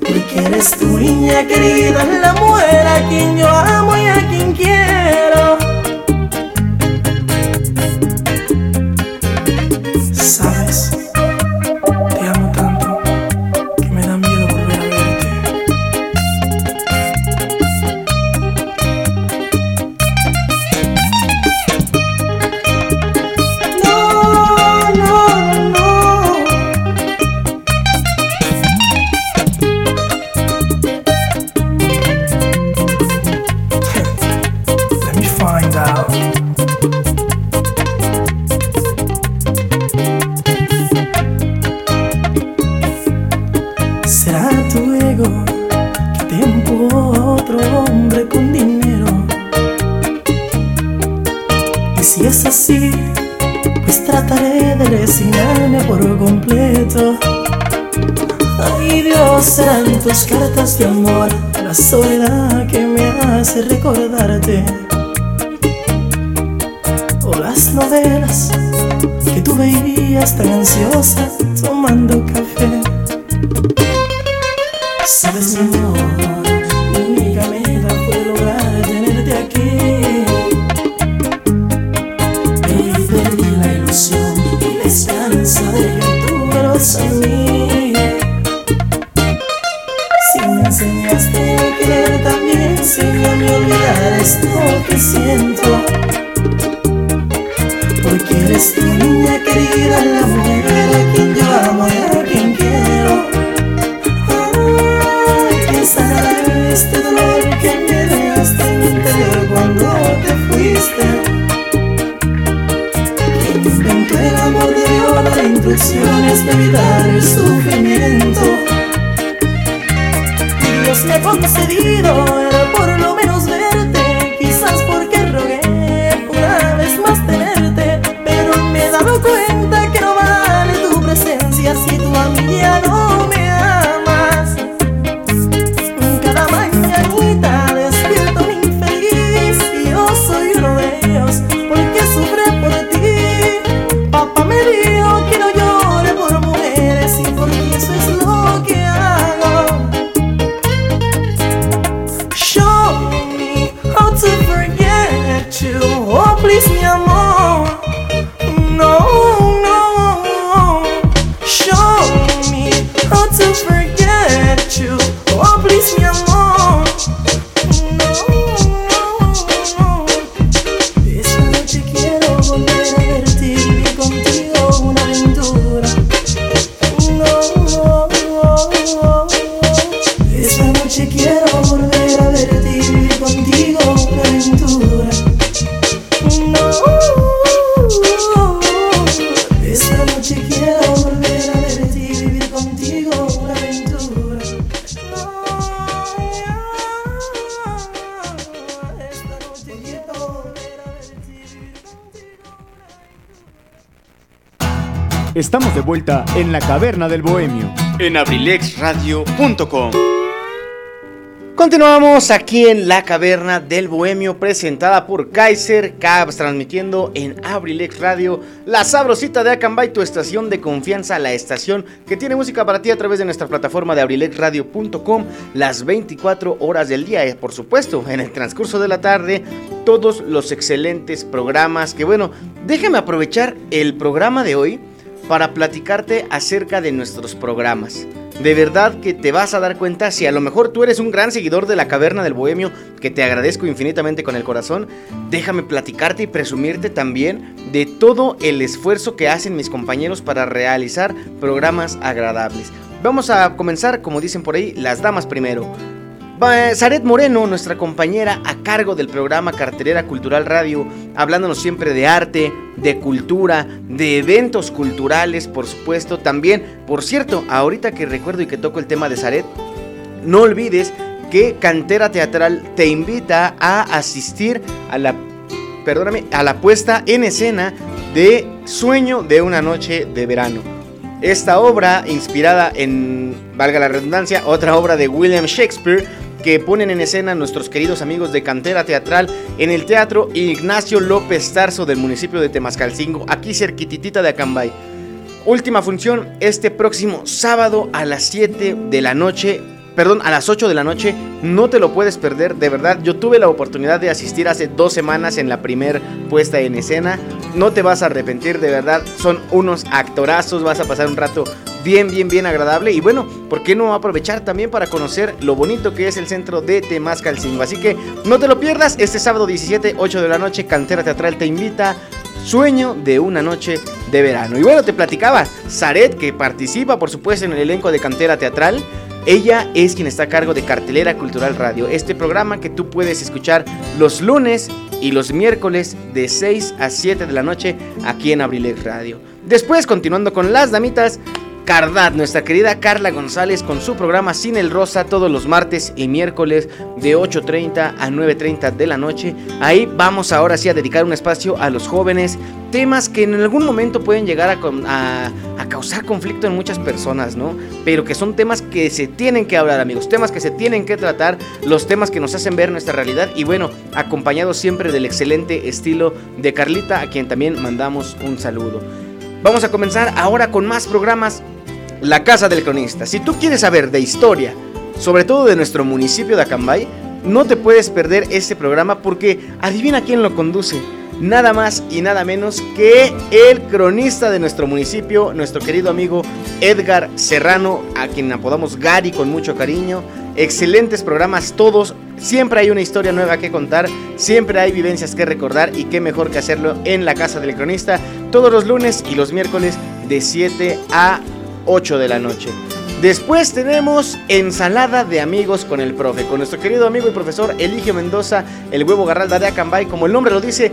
Porque eres tu niña querida, la mujer a quien yo amo y a quien quiero. Cuando te fuiste. Quien inventó el amor de Dios, las instrucciones de evitar el sufrimiento. Dios me ha concedido el por caverna del bohemio. En abrilexradio.com. Continuamos aquí en la caverna del bohemio presentada por Kaiser Cabs transmitiendo en Abrilex Radio la sabrosita de Acambay, tu estación de confianza, la estación que tiene música para ti a través de nuestra plataforma de abrilexradio.com las 24 horas del día, y por supuesto en el transcurso de la tarde todos los excelentes programas que bueno, déjame aprovechar el programa de hoy para platicarte acerca de nuestros programas. De verdad que te vas a dar cuenta si a lo mejor tú eres un gran seguidor de la Caverna del Bohemio, que te agradezco infinitamente con el corazón, déjame platicarte y presumirte también de todo el esfuerzo que hacen mis compañeros para realizar programas agradables. Vamos a comenzar, como dicen por ahí, las damas primero. Zaret Moreno, nuestra compañera a cargo del programa Cartelera Cultural Radio, hablándonos siempre de arte, de cultura, de eventos culturales, por supuesto. También, por cierto, ahorita que recuerdo y que toco el tema de Zaret, no olvides que Cantera Teatral te invita a asistir a la, perdóname, a la puesta en escena de Sueño de una noche de verano. Esta obra, inspirada en, valga la redundancia, otra obra de William Shakespeare, que ponen en escena nuestros queridos amigos de Cantera Teatral en el Teatro Ignacio López Tarso del municipio de Temascalcingo, aquí cerquititita de Acambay. Última función este próximo sábado a las 7 de la noche. Perdón, a las 8 de la noche. No te lo puedes perder, de verdad. Yo tuve la oportunidad de asistir hace dos semanas en la primer puesta en escena. No te vas a arrepentir, de verdad. Son unos actorazos. Vas a pasar un rato bien, bien, bien agradable. Y bueno, ¿por qué no aprovechar también para conocer lo bonito que es el centro de Temascalcingo? Así que no te lo pierdas. Este sábado 17, 8 de la noche, Cantera Teatral te invita. Sueño de una noche de verano. Y bueno, te platicaba, Zaret, que participa por supuesto en el elenco de Cantera Teatral. Ella es quien está a cargo de Cartelera Cultural Radio, este programa que tú puedes escuchar los lunes y los miércoles de 6 a 7 de la noche aquí en Abrilex Radio. Después, continuando con las damitas, Cardat, nuestra querida Carla González con su programa Sin el Rosa todos los martes y miércoles de 8.30 a 9.30 de la noche. Ahí vamos ahora sí a dedicar un espacio a los jóvenes, temas que en algún momento pueden llegar a, a causar conflicto en muchas personas, ¿no? Pero que son temas que se tienen que hablar, amigos, temas que se tienen que tratar, los temas que nos hacen ver nuestra realidad y bueno, acompañados siempre del excelente estilo de Carlita, a quien también mandamos un saludo. Vamos a comenzar ahora con más programas. La Casa del Cronista. Si tú quieres saber de historia, sobre todo de nuestro municipio de Acambay, no te puedes perder este programa porque adivina quién lo conduce. Nada más y nada menos que el cronista de nuestro municipio, nuestro querido amigo Edgar Serrano, a quien apodamos Gary con mucho cariño. Excelentes programas todos, siempre hay una historia nueva que contar, siempre hay vivencias que recordar y qué mejor que hacerlo en la casa del cronista todos los lunes y los miércoles de 7 a 8 de la noche. Después tenemos ensalada de amigos con el profe, con nuestro querido amigo y profesor Eligio Mendoza, el huevo garralda de Acambay, como el nombre lo dice,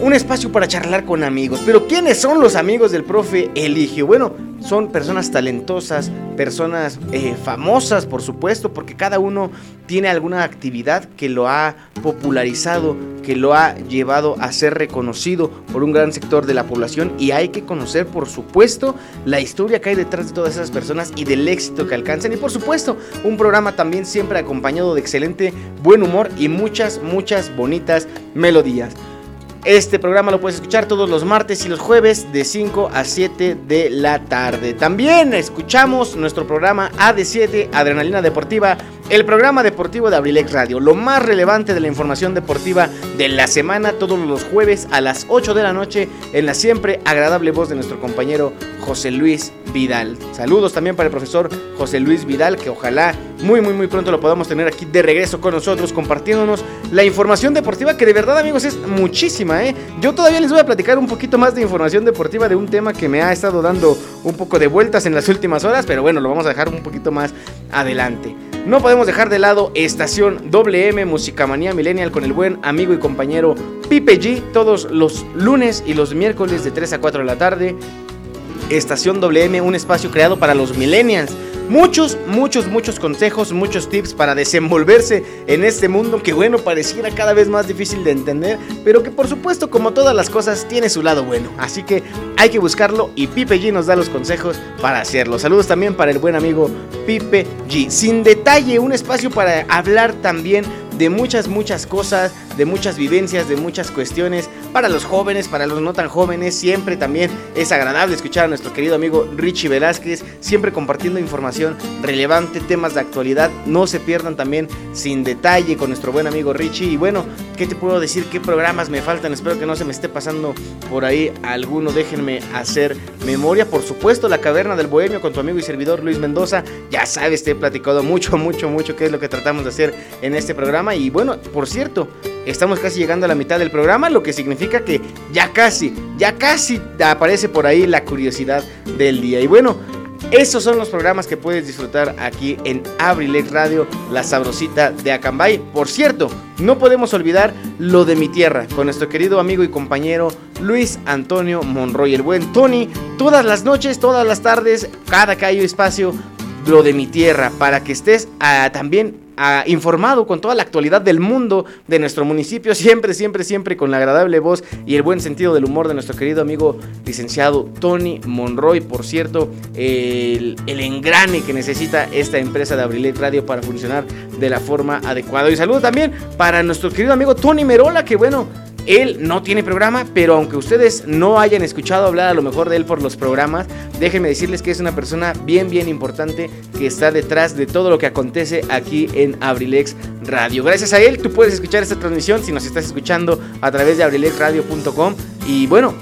un espacio para charlar con amigos. Pero ¿quiénes son los amigos del profe Eligio? Bueno, son personas talentosas, personas eh, famosas, por supuesto, porque cada uno tiene alguna actividad que lo ha popularizado, que lo ha llevado a ser reconocido por un gran sector de la población y hay que conocer, por supuesto, la historia que hay detrás de todas esas personas y del éxito que alcanzan y, por supuesto, un programa también siempre acompañado de excelente buen humor y muchas, muchas bonitas melodías. Este programa lo puedes escuchar todos los martes y los jueves de 5 a 7 de la tarde. También escuchamos nuestro programa AD7 Adrenalina Deportiva, el programa deportivo de Abrilex Radio, lo más relevante de la información deportiva de la semana todos los jueves a las 8 de la noche en la siempre agradable voz de nuestro compañero José Luis Vidal. Saludos también para el profesor José Luis Vidal, que ojalá muy muy muy pronto lo podamos tener aquí de regreso con nosotros compartiéndonos la información deportiva que de verdad amigos es muchísima, ¿eh? Yo todavía les voy a platicar un poquito más de información deportiva de un tema que me ha estado dando un poco de vueltas en las últimas horas, pero bueno, lo vamos a dejar un poquito más adelante. No podemos dejar de lado Estación WM Musicamanía Millennial con el buen amigo y compañero Pipe G todos los lunes y los miércoles de 3 a 4 de la tarde. Estación WM, un espacio creado para los millennials muchos, muchos, muchos consejos, muchos tips para desenvolverse en este mundo que bueno, pareciera cada vez más difícil de entender, pero que por supuesto como todas las cosas tiene su lado bueno. Así que hay que buscarlo y Pipe G nos da los consejos para hacerlo. Saludos también para el buen amigo Pipe G. Sin detalle, un espacio para hablar también de muchas, muchas cosas, de muchas vivencias, de muchas cuestiones para los jóvenes, para los no tan jóvenes. Siempre también es agradable escuchar a nuestro querido amigo Richie Velázquez, siempre compartiendo información relevante, temas de actualidad. No se pierdan también sin detalle con nuestro buen amigo Richie. Y bueno, ¿qué te puedo decir? ¿Qué programas me faltan? Espero que no se me esté pasando por ahí alguno. Déjenme hacer memoria. Por supuesto, La Caverna del Bohemio con tu amigo y servidor Luis Mendoza. Ya sabes, te he platicado mucho, mucho, mucho qué es lo que tratamos de hacer en este programa. Y bueno, por cierto, Estamos casi llegando a la mitad del programa, lo que significa que ya casi, ya casi aparece por ahí la curiosidad del día. Y bueno, esos son los programas que puedes disfrutar aquí en Abrilex Radio, la sabrosita de Acambay. Por cierto, no podemos olvidar lo de mi tierra, con nuestro querido amigo y compañero Luis Antonio Monroy, el buen Tony. Todas las noches, todas las tardes, cada que hay espacio, lo de mi tierra, para que estés ah, también informado con toda la actualidad del mundo de nuestro municipio, siempre, siempre, siempre con la agradable voz y el buen sentido del humor de nuestro querido amigo licenciado Tony Monroy, por cierto, el, el engrane que necesita esta empresa de Abrilet Radio para funcionar de la forma adecuada. Y saludo también para nuestro querido amigo Tony Merola, que bueno, él no tiene programa, pero aunque ustedes no hayan escuchado hablar a lo mejor de él por los programas, déjenme decirles que es una persona bien, bien importante que está detrás de todo lo que acontece aquí en Abrilex Radio. Gracias a él, tú puedes escuchar esta transmisión si nos estás escuchando a través de abrilexradio.com. Y bueno,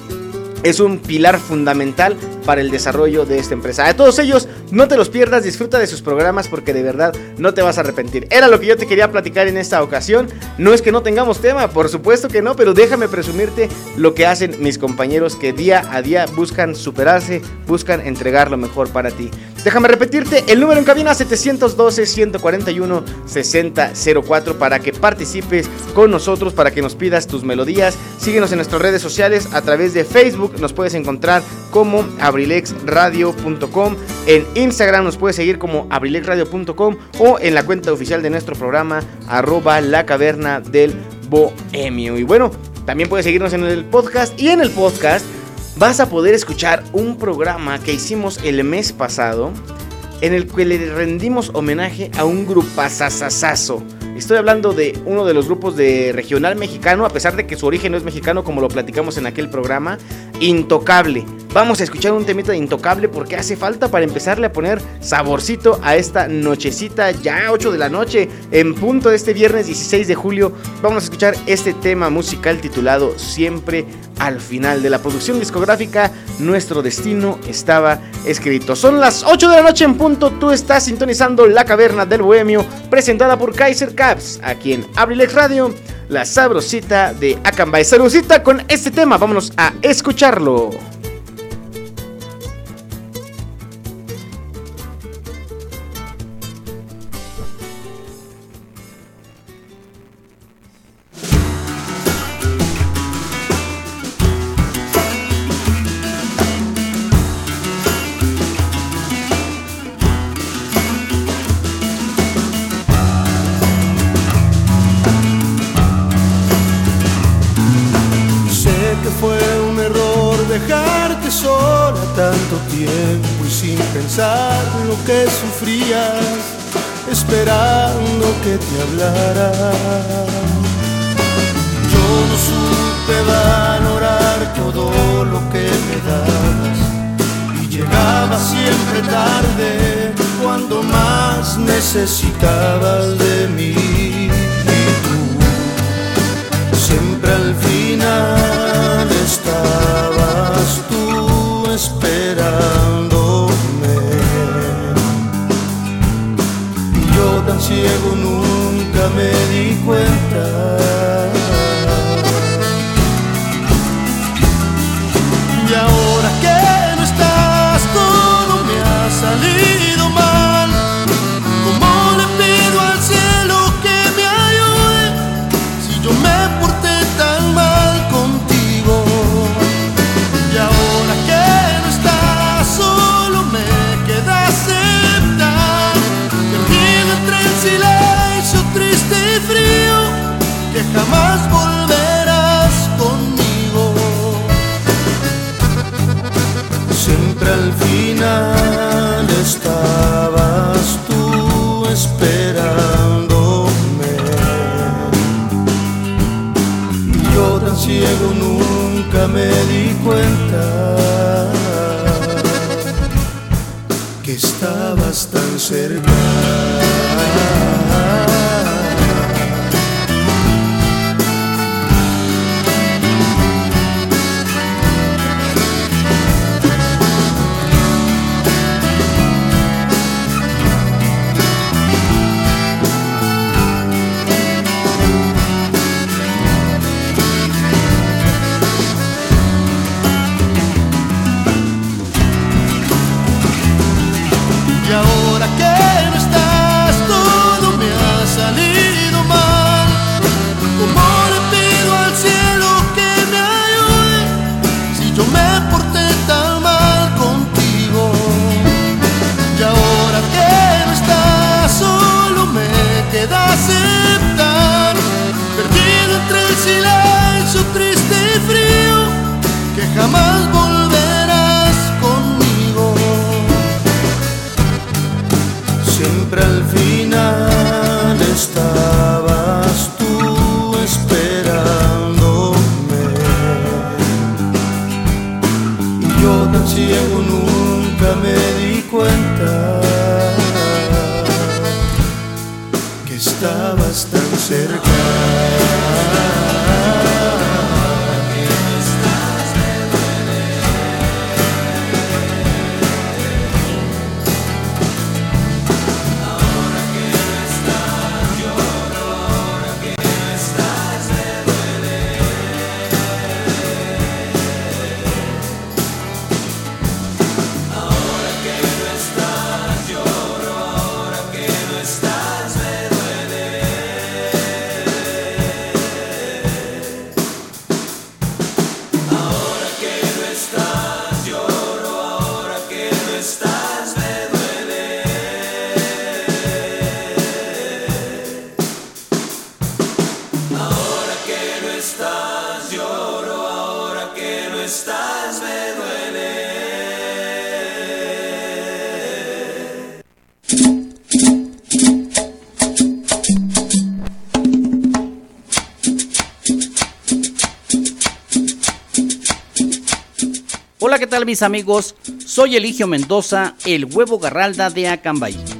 es un pilar fundamental para el desarrollo de esta empresa. A todos ellos, no te los pierdas, disfruta de sus programas porque de verdad no te vas a arrepentir. Era lo que yo te quería platicar en esta ocasión. No es que no tengamos tema, por supuesto que no, pero déjame presumirte lo que hacen mis compañeros que día a día buscan superarse, buscan entregar lo mejor para ti. Déjame repetirte el número en cabina 712-141-6004 para que participes con nosotros, para que nos pidas tus melodías. Síguenos en nuestras redes sociales a través de Facebook, nos puedes encontrar como abrilexradio.com. En Instagram nos puedes seguir como abrilexradio.com o en la cuenta oficial de nuestro programa arroba la caverna del bohemio. Y bueno, también puedes seguirnos en el podcast y en el podcast vas a poder escuchar un programa que hicimos el mes pasado en el que le rendimos homenaje a un grupazazazazo. Estoy hablando de uno de los grupos de regional mexicano, a pesar de que su origen no es mexicano como lo platicamos en aquel programa, Intocable. vamos a escuchar un temita de intocable porque hace falta para empezarle a poner saborcito a esta nochecita, ya 8 de la noche, en punto de este viernes 16 de julio. Vamos a escuchar este tema musical titulado Siempre al final de la producción discográfica. Nuestro destino estaba escrito. Son las 8 de la noche en punto. Tú estás sintonizando La Caverna del Bohemio, presentada por Kaiser Caps, aquí en Abrilex Radio. La sabrosita de Acambay. Saludcita con este tema. Vámonos a escucharlo. Sé tarde cuando más necesitabas de mí. Nunca estás me duele. Hola, ¿qué tal mis amigos? Soy Eligio Mendoza, el huevo garralda de Acambay.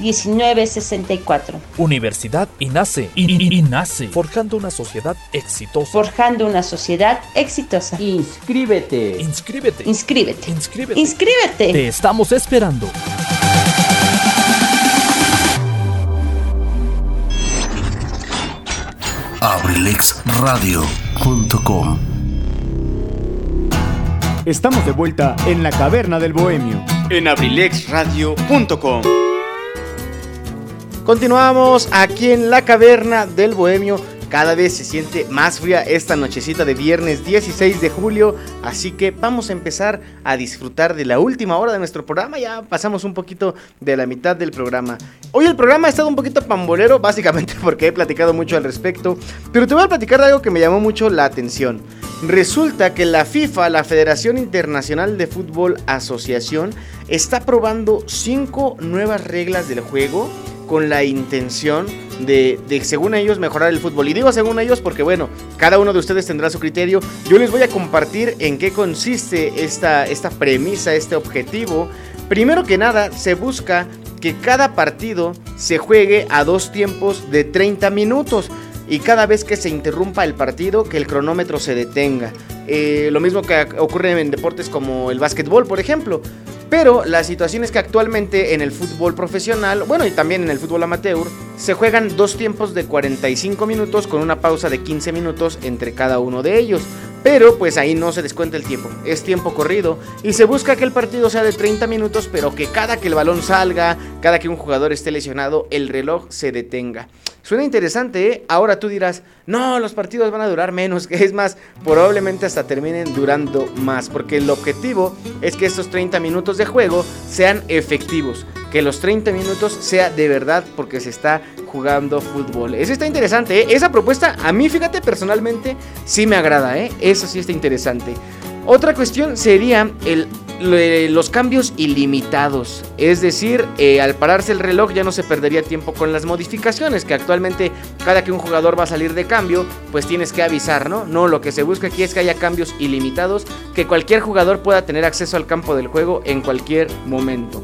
1964. Universidad INACE. INACE. Forjando una sociedad exitosa. Forjando una sociedad exitosa. Inscríbete. Inscríbete. Inscríbete. Inscríbete. Inscríbete. Te estamos esperando. abrilexradio.com Estamos de vuelta en la caverna del bohemio. en abrilexradio.com. Continuamos aquí en la caverna del bohemio. Cada vez se siente más fría esta nochecita de viernes 16 de julio, así que vamos a empezar a disfrutar de la última hora de nuestro programa. Ya pasamos un poquito de la mitad del programa. Hoy el programa ha estado un poquito pambolero, básicamente porque he platicado mucho al respecto, pero te voy a platicar de algo que me llamó mucho la atención. Resulta que la FIFA, la Federación Internacional de Fútbol Asociación, está probando cinco nuevas reglas del juego con la intención de, de, según ellos, mejorar el fútbol. Y digo según ellos porque, bueno, cada uno de ustedes tendrá su criterio. Yo les voy a compartir en qué consiste esta, esta premisa, este objetivo. Primero que nada, se busca que cada partido se juegue a dos tiempos de 30 minutos. Y cada vez que se interrumpa el partido, que el cronómetro se detenga. Eh, lo mismo que ocurre en deportes como el básquetbol, por ejemplo. Pero la situación es que actualmente en el fútbol profesional, bueno, y también en el fútbol amateur, se juegan dos tiempos de 45 minutos con una pausa de 15 minutos entre cada uno de ellos. Pero pues ahí no se descuenta el tiempo, es tiempo corrido y se busca que el partido sea de 30 minutos, pero que cada que el balón salga, cada que un jugador esté lesionado, el reloj se detenga. Suena interesante, ¿eh? Ahora tú dirás, no, los partidos van a durar menos, que es más, probablemente hasta terminen durando más, porque el objetivo es que estos 30 minutos de juego sean efectivos, que los 30 minutos sea de verdad porque se está jugando fútbol. Eso está interesante, ¿eh? Esa propuesta a mí, fíjate, personalmente sí me agrada, ¿eh? Eso sí está interesante. Otra cuestión sería el, los cambios ilimitados. Es decir, eh, al pararse el reloj ya no se perdería tiempo con las modificaciones, que actualmente cada que un jugador va a salir de cambio, pues tienes que avisar, ¿no? No, lo que se busca aquí es que haya cambios ilimitados, que cualquier jugador pueda tener acceso al campo del juego en cualquier momento.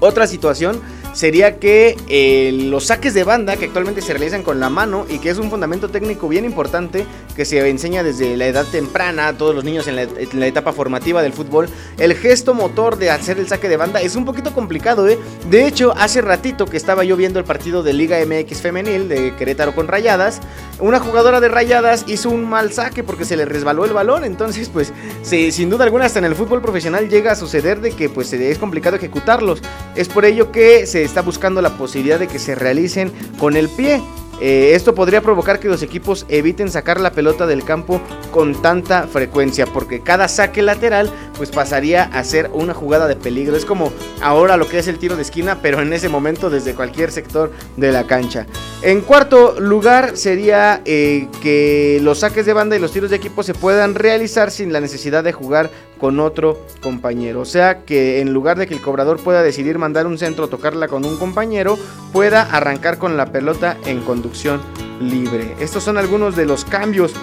Otra situación sería que eh, los saques de banda que actualmente se realizan con la mano y que es un fundamento técnico bien importante que se enseña desde la edad temprana a todos los niños en la, etapa formativa del fútbol, el gesto motor de hacer el saque de banda es un poquito complicado, ¿eh? De hecho, hace ratito que estaba yo viendo el partido de Liga MX femenil de Querétaro con Rayadas, una jugadora de Rayadas hizo un mal saque porque se le resbaló el balón, entonces pues sí, sin duda alguna hasta en el fútbol profesional llega a suceder de que pues es complicado ejecutarlos. Es por ello que se está buscando la posibilidad de que se realicen con el pie. Eh, esto podría provocar que los equipos eviten sacar la pelota del campo con tanta frecuencia, porque cada saque lateral pues pasaría a ser una jugada de peligro. Es como ahora lo que es el tiro de esquina, pero en ese momento desde cualquier sector de la cancha. En cuarto lugar sería eh, que los saques de banda y los tiros de equipo se puedan realizar sin la necesidad de jugar con otro compañero. O sea que en lugar de que el cobrador pueda decidir mandar un centro tocarla con un compañero, pueda arrancar con la pelota en conducción libre. Estos son algunos de los cambios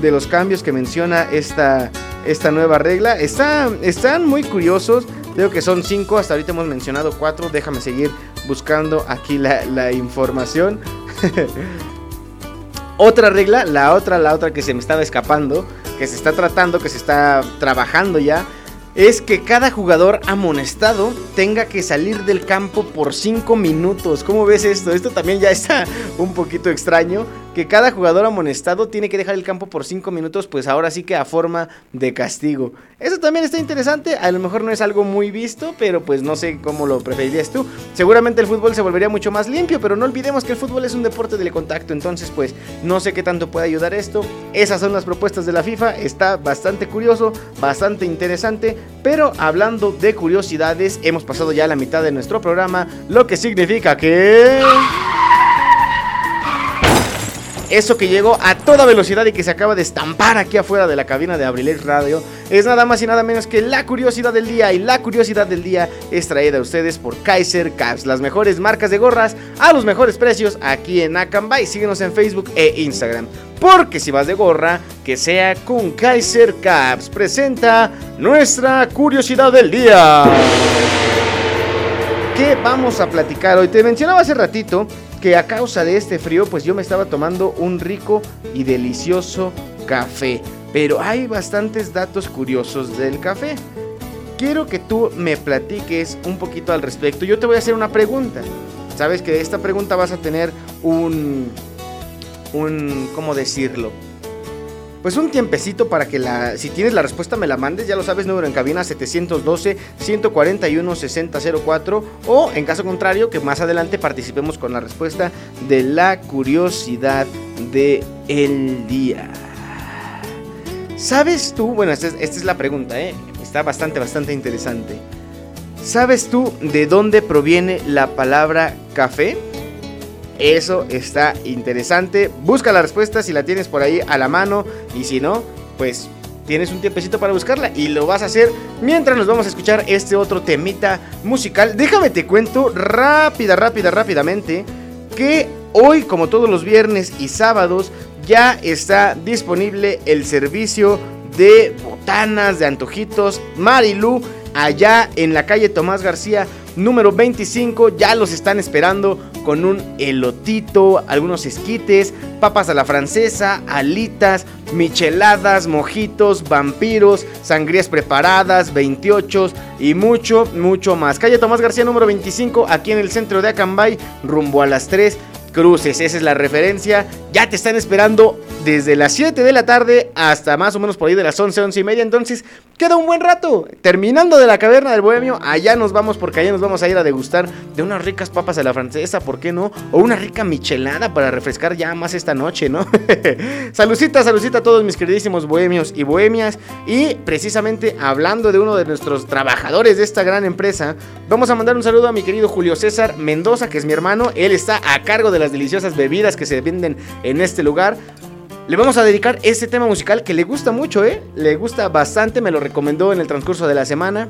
de los cambios que menciona esta, esta nueva regla. están muy curiosos. Creo que son cinco. Hasta ahorita hemos mencionado cuatro. Déjame seguir buscando aquí la, la información. otra regla, la otra, la otra que se me estaba escapando, que se está tratando, que se está trabajando ya, es que cada jugador amonestado tenga que salir del campo por 5 minutos. ¿Cómo ves esto? Esto también ya está un poquito extraño que cada jugador amonestado tiene que dejar el campo por 5 minutos, pues ahora sí que a forma de castigo. Eso también está interesante, a lo mejor no es algo muy visto, pero pues no sé cómo lo preferirías tú. Seguramente el fútbol se volvería mucho más limpio, pero no olvidemos que el fútbol es un deporte de contacto, entonces pues no sé qué tanto puede ayudar esto. Esas son las propuestas de la FIFA, está bastante curioso, bastante interesante, pero hablando de curiosidades, hemos pasado ya la mitad de nuestro programa, lo que significa que eso que llegó a toda velocidad y que se acaba de estampar aquí afuera de la cabina de Abrilex Radio es nada más y nada menos que la curiosidad del día. Y la curiosidad del día es traída a ustedes por Kaiser Caps, las mejores marcas de gorras a los mejores precios aquí en Acambay. Síguenos en Facebook e Instagram. Porque si vas de gorra, que sea con Kaiser Caps. Presenta nuestra curiosidad del día. ¿Qué vamos a platicar hoy? Te mencionaba hace ratito que a causa de este frío pues yo me estaba tomando un rico y delicioso café. Pero hay bastantes datos curiosos del café. Quiero que tú me platiques un poquito al respecto. Yo te voy a hacer una pregunta. Sabes que de esta pregunta vas a tener un... un ¿Cómo decirlo? pues un tiempecito para que la, si tienes la respuesta me la mandes, ya lo sabes, número en cabina 712-141-6004 o en caso contrario que más adelante participemos con la respuesta de la curiosidad del el día. ¿Sabes tú? Bueno, esta es, esta es la pregunta, ¿eh? está bastante, bastante interesante. ¿Sabes tú de dónde proviene la palabra café? Eso está interesante. Busca la respuesta si la tienes por ahí a la mano. Y si no, pues tienes un tiempecito para buscarla y lo vas a hacer mientras nos vamos a escuchar este otro temita musical. Déjame te cuento rápida, rápida, rápidamente que hoy, como todos los viernes y sábados, ya está disponible el servicio de botanas, de antojitos, Marilu, allá en la calle Tomás García número 25. Ya los están esperando con un elotito, algunos esquites, papas a la francesa, alitas, micheladas, mojitos, vampiros, sangrías preparadas, 28 y mucho, mucho más. Calle Tomás García número 25, aquí en el centro de Acambay, rumbo a las 3 cruces. Esa es la referencia. Ya te están esperando desde las 7 de la tarde hasta más o menos por ahí de las 11, 11 y media. Entonces, queda un buen rato. Terminando de la caverna del bohemio, allá nos vamos porque allá nos vamos a ir a degustar de unas ricas papas a la francesa, ¿por qué no? O una rica michelada para refrescar ya más esta noche, ¿no? salucita, salucita a todos mis queridísimos bohemios y bohemias. Y precisamente hablando de uno de nuestros trabajadores de esta gran empresa, vamos a mandar un saludo a mi querido Julio César Mendoza, que es mi hermano. Él está a cargo de las deliciosas bebidas que se venden en este lugar. Le vamos a dedicar este tema musical que le gusta mucho, ¿eh? Le gusta bastante, me lo recomendó en el transcurso de la semana.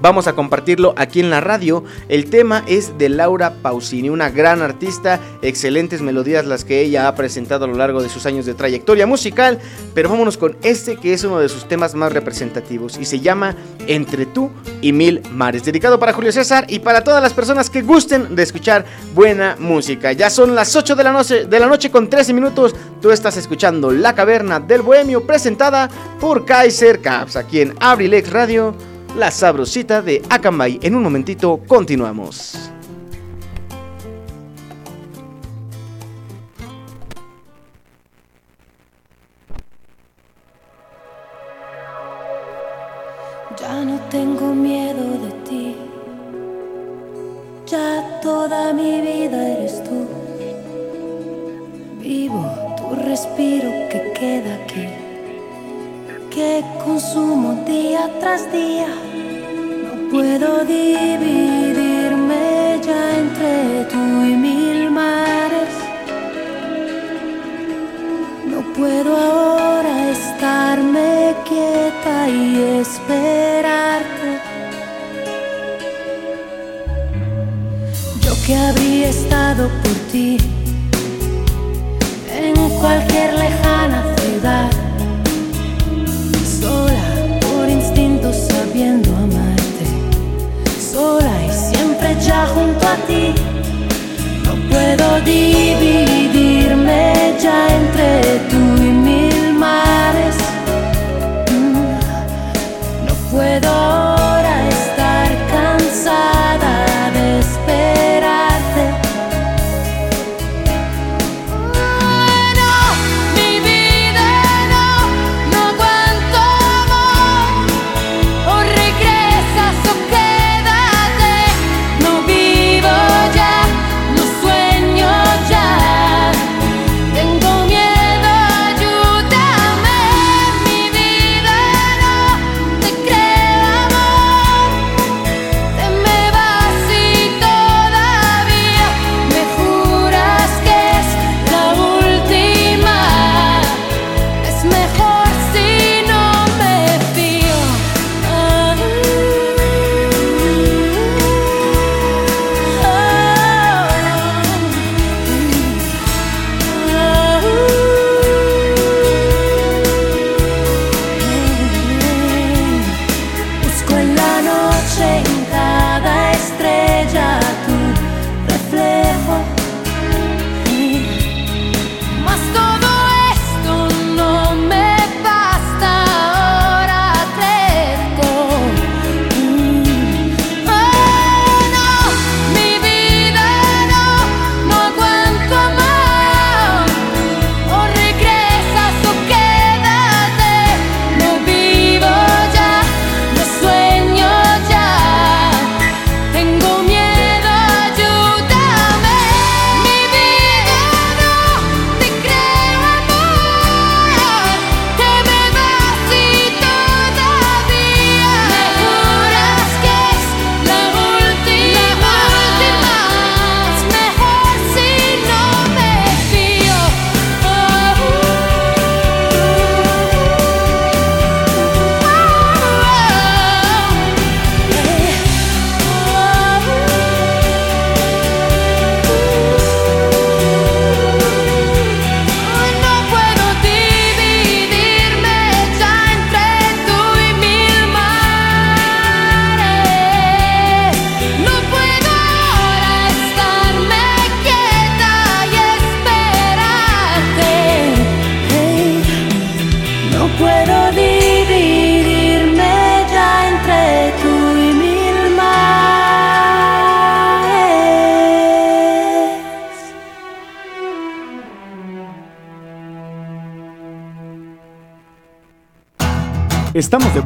Vamos a compartirlo aquí en la radio. El tema es de Laura Pausini, una gran artista, excelentes melodías las que ella ha presentado a lo largo de sus años de trayectoria musical. Pero vámonos con este que es uno de sus temas más representativos y se llama Entre tú y mil mares, dedicado para Julio César y para todas las personas que gusten de escuchar buena música. Ya son las 8 de la noche, de la noche con 13 minutos. Tú estás escuchando La Caverna del Bohemio presentada por Kaiser Caps aquí en Abrilex Radio la sabrosita de Akamai. En un momentito continuamos. Ya no tengo miedo de ti. Ya toda mi vida eres tú. vivo, tu respiro que queda aquí, que consumo día tras día. No puedo dividirme ya entre tú y mil mares. No puedo ahora estarme quieta y esperarte. Yo que habría estado por ti en cualquier lejana junto a ti. No puedo dividirme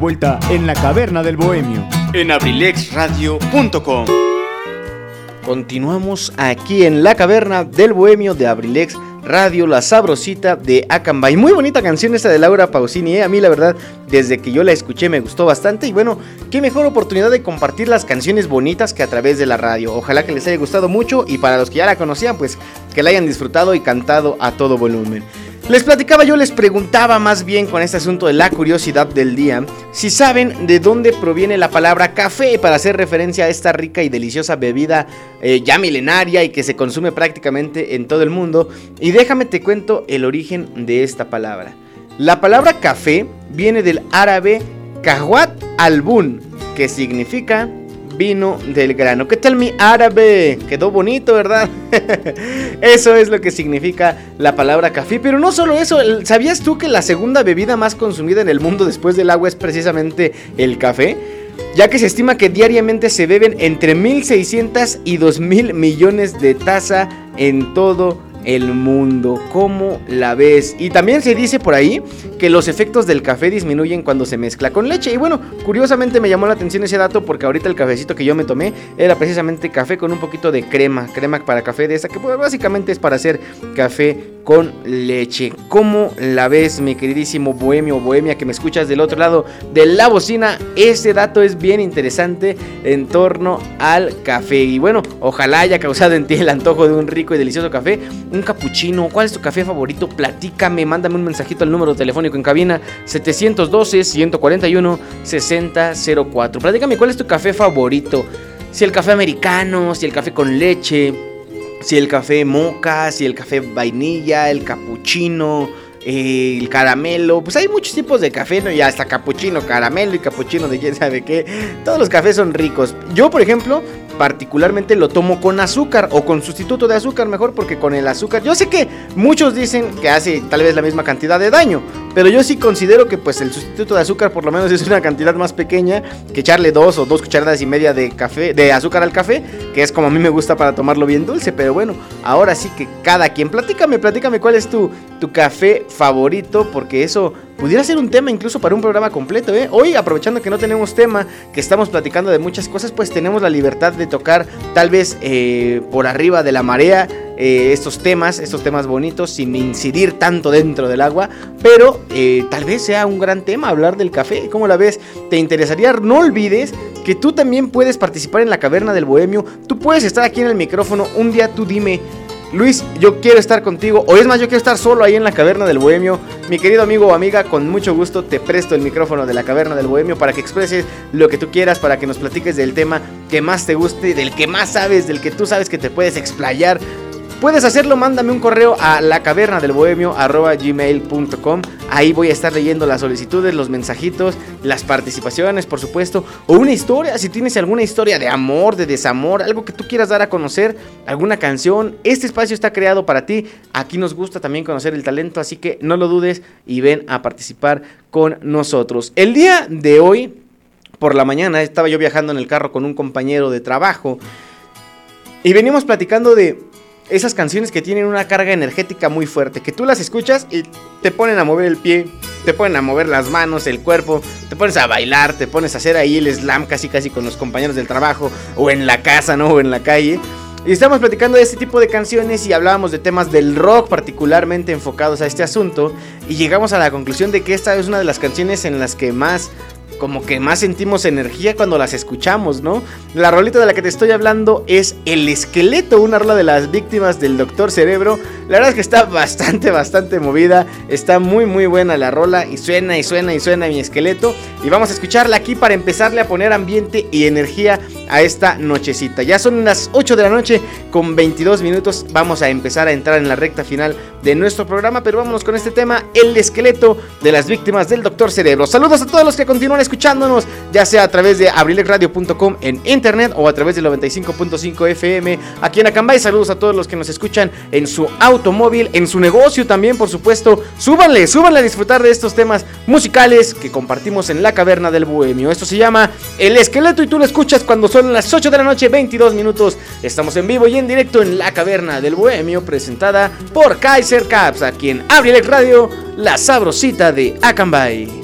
vuelta en la caverna del bohemio. En abrilexradio.com. Continuamos aquí en la caverna del bohemio de Abrilex Radio, la sabrosita de Acambay. Muy bonita canción esta de Laura Pausini, ¿eh? a mí la verdad, desde que yo la escuché me gustó bastante. Y bueno, qué mejor oportunidad de compartir las canciones bonitas que a través de la radio. Ojalá que les haya gustado mucho y para los que ya la conocían, pues que la hayan disfrutado y cantado a todo volumen. Les platicaba, yo les preguntaba más bien con este asunto de la curiosidad del día, si saben de dónde proviene la palabra café para hacer referencia a esta rica y deliciosa bebida eh, ya milenaria y que se consume prácticamente en todo el mundo. Y déjame te cuento el origen de esta palabra. La palabra café viene del árabe kahwat albun, que significa del grano. ¿Qué tal mi árabe? Quedó bonito, ¿verdad? eso es lo que significa la palabra café. Pero no solo eso, ¿sabías tú que la segunda bebida más consumida en el mundo después del agua es precisamente el café? Ya que se estima que diariamente se beben entre 1.600 y 2.000 millones de tazas en todo el mundo. ¿Cómo la ves? Y también se dice por ahí que los efectos del café disminuyen cuando se mezcla con leche. Y bueno, curiosamente me llamó la atención ese dato porque ahorita el cafecito que yo me tomé era precisamente café con un poquito de crema, crema para café de esa que pues, básicamente es para hacer café con leche. ¿Cómo la ves, mi queridísimo bohemio bohemia que me escuchas del otro lado de la bocina? Este dato es bien interesante en torno al café. Y bueno, ojalá haya causado en ti el antojo de un rico y delicioso café. Un capuchino. ¿Cuál es tu café favorito? Platícame, mándame un mensajito al número telefónico en cabina 712-141-6004. Platícame cuál es tu café favorito. Si el café americano, si el café con leche, si el café moca, si el café vainilla, el capuchino, eh, el caramelo. Pues hay muchos tipos de café, ¿no? Y hasta capuchino, caramelo y capuchino de quién sabe qué. Todos los cafés son ricos. Yo, por ejemplo, particularmente lo tomo con azúcar o con sustituto de azúcar mejor porque con el azúcar. Yo sé que muchos dicen que hace tal vez la misma cantidad de daño pero yo sí considero que pues el sustituto de azúcar por lo menos es una cantidad más pequeña que echarle dos o dos cucharadas y media de café de azúcar al café que es como a mí me gusta para tomarlo bien dulce pero bueno ahora sí que cada quien. Platícame platícame cuál es tu tu café favorito porque eso pudiera ser un tema incluso para un programa completo, ¿eh? Hoy, aprovechando que no tenemos tema, que estamos platicando de muchas cosas, pues tenemos la libertad de tocar tal vez eh, por arriba de la marea eh, estos temas, estos temas bonitos, sin incidir tanto dentro del agua, pero eh, tal vez sea un gran tema hablar del café. ¿Cómo la ves? ¿Te interesaría? No olvides que tú también puedes participar en la caverna del bohemio. Tú puedes estar aquí en el micrófono. Un día tú dime Luis, yo quiero estar contigo, o es más, yo quiero estar solo ahí en la caverna del bohemio. Mi querido amigo o amiga, con mucho gusto te presto el micrófono de la caverna del bohemio para que expreses lo que tú quieras, para que nos platiques del tema que más te guste, del que más sabes, del que tú sabes que te puedes explayar. Puedes hacerlo, mándame un correo a la caverna del bohemio gmail.com. Ahí voy a estar leyendo las solicitudes, los mensajitos, las participaciones, por supuesto, o una historia. Si tienes alguna historia de amor, de desamor, algo que tú quieras dar a conocer, alguna canción, este espacio está creado para ti. Aquí nos gusta también conocer el talento, así que no lo dudes y ven a participar con nosotros. El día de hoy, por la mañana, estaba yo viajando en el carro con un compañero de trabajo y venimos platicando de esas canciones que tienen una carga energética muy fuerte, que tú las escuchas y te ponen a mover el pie, te ponen a mover las manos, el cuerpo, te pones a bailar, te pones a hacer ahí el slam casi casi con los compañeros del trabajo o en la casa, ¿no? O en la calle. Y estamos platicando de este tipo de canciones y hablábamos de temas del rock particularmente enfocados a este asunto y llegamos a la conclusión de que esta es una de las canciones en las que más como que más sentimos energía cuando las escuchamos, ¿no? La rolita de la que te estoy hablando es El Esqueleto, una rola de las víctimas del Doctor Cerebro. La verdad es que está bastante, bastante movida. Está muy, muy buena la rola y suena y suena y suena mi esqueleto. Y vamos a escucharla aquí para empezarle a poner ambiente y energía a esta nochecita. Ya son las 8 de la noche con 22 minutos. Vamos a empezar a entrar en la recta final de nuestro programa, pero vámonos con este tema, El Esqueleto de las víctimas del Doctor Cerebro. Saludos a todos los que continúan escuchándonos, ya sea a través de abrilexradio.com en internet o a través del 95.5 FM aquí en Acambay. Saludos a todos los que nos escuchan en su automóvil, en su negocio también, por supuesto. Súbanle, súbanle a disfrutar de estos temas musicales que compartimos en la caverna del bohemio. Esto se llama El Esqueleto y tú lo escuchas cuando son las 8 de la noche, 22 minutos. Estamos en vivo y en directo en la caverna del bohemio, presentada por Kaiser Caps, aquí en Abrilex Radio, la sabrosita de Acambay.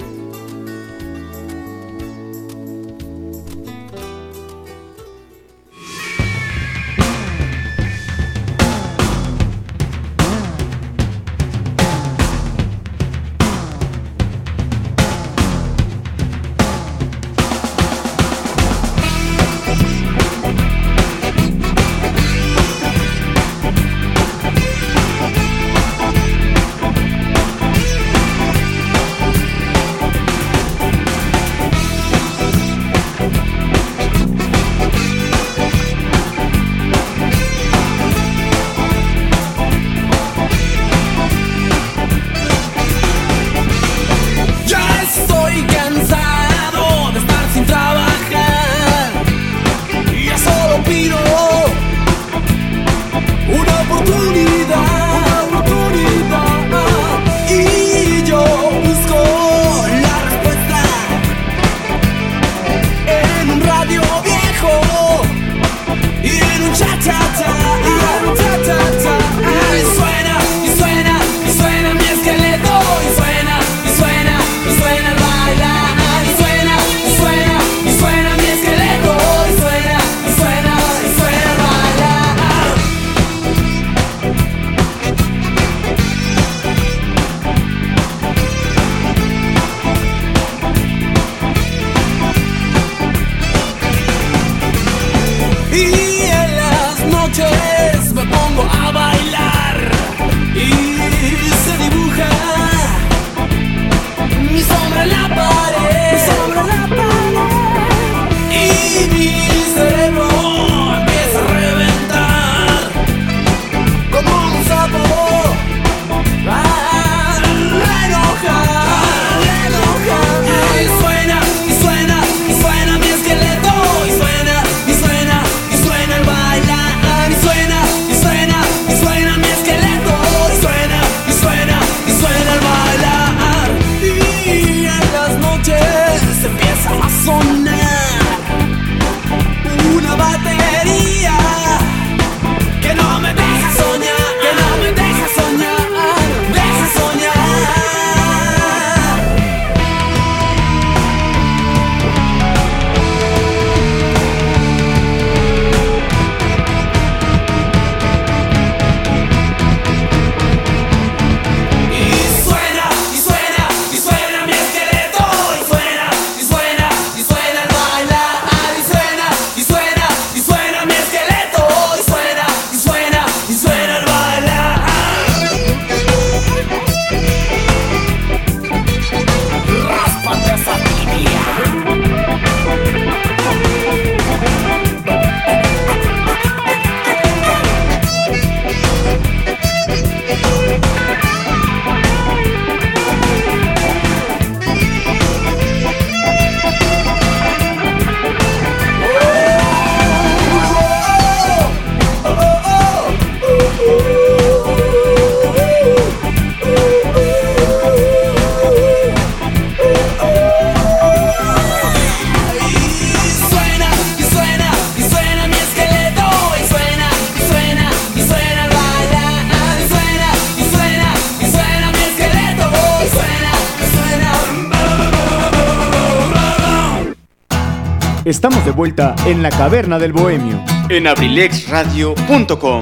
Estamos de vuelta en la caverna del bohemio. En abrilexradio.com.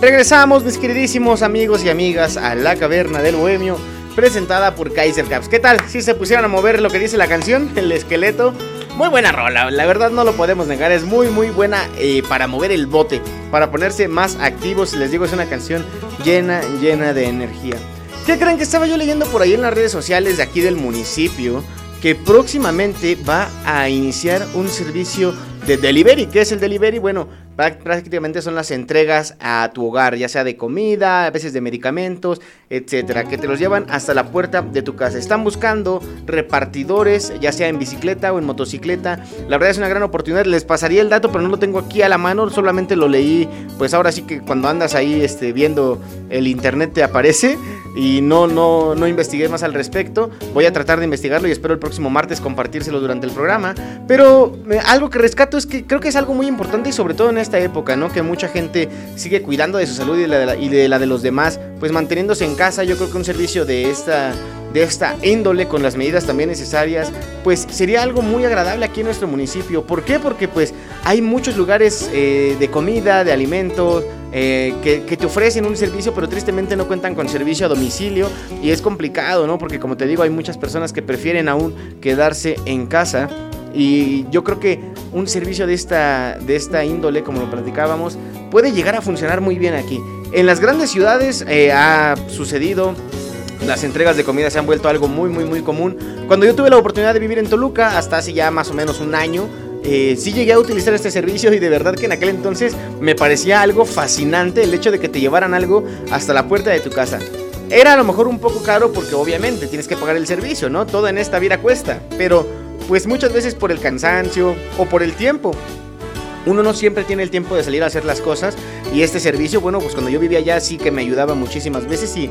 Regresamos, mis queridísimos amigos y amigas, a la caverna del bohemio, presentada por Kaiser Caps. ¿Qué tal? Si se pusieran a mover lo que dice la canción, el esqueleto. Muy buena rola, la verdad no lo podemos negar, es muy muy buena eh, para mover el bote, para ponerse más activos, les digo, es una canción llena, llena de energía. ¿Qué creen que estaba yo leyendo por ahí en las redes sociales de aquí del municipio? Que próximamente va a iniciar un servicio de delivery. ¿Qué es el delivery? Bueno, prácticamente son las entregas a tu hogar, ya sea de comida, a veces de medicamentos, etcétera, que te los llevan hasta la puerta de tu casa. Están buscando repartidores, ya sea en bicicleta o en motocicleta. La verdad es una gran oportunidad. Les pasaría el dato, pero no lo tengo aquí a la mano, solamente lo leí. Pues ahora sí que cuando andas ahí este, viendo el internet te aparece y no, no, no investigué más al respecto. Voy a tratar de investigarlo y espero el próximo martes compartírselo durante el programa. Pero eh, algo que rescato es que creo que es algo muy importante y sobre todo en esta época, ¿no? Que mucha gente sigue cuidando de su salud y de la de, los demás, pues manteniéndose en casa. Yo creo que un servicio de esta de esta índole con las medidas también necesarias, pues sería algo muy agradable aquí en nuestro municipio. ¿Por qué? Porque pues hay muchos lugares eh, de comida, de alimentos, eh, que te ofrecen un servicio, pero tristemente no cuentan con servicio a domicilio y es complicado, ¿no? Porque como te digo, hay muchas personas que prefieren aún quedarse en casa. Y yo creo que un servicio de esta, de esta índole, como lo platicábamos, puede llegar a funcionar muy bien aquí. En las grandes ciudades eh, ha sucedido las entregas de comida se han vuelto algo muy, muy, muy común. Cuando yo tuve la oportunidad de vivir en Toluca, hasta hace ya más o menos un año, eh, sí llegué a utilizar este servicio y de verdad que en aquel entonces me parecía algo fascinante el hecho de que te llevaran algo hasta la puerta de tu casa. Era a lo mejor un poco caro porque obviamente tienes que pagar el servicio, ¿no? Todo en esta vida cuesta, pero pues muchas veces por el cansancio o por el tiempo. Uno no siempre tiene el tiempo de salir a hacer las cosas y este servicio, bueno, pues cuando yo vivía allá sí que me ayudaba muchísimas veces y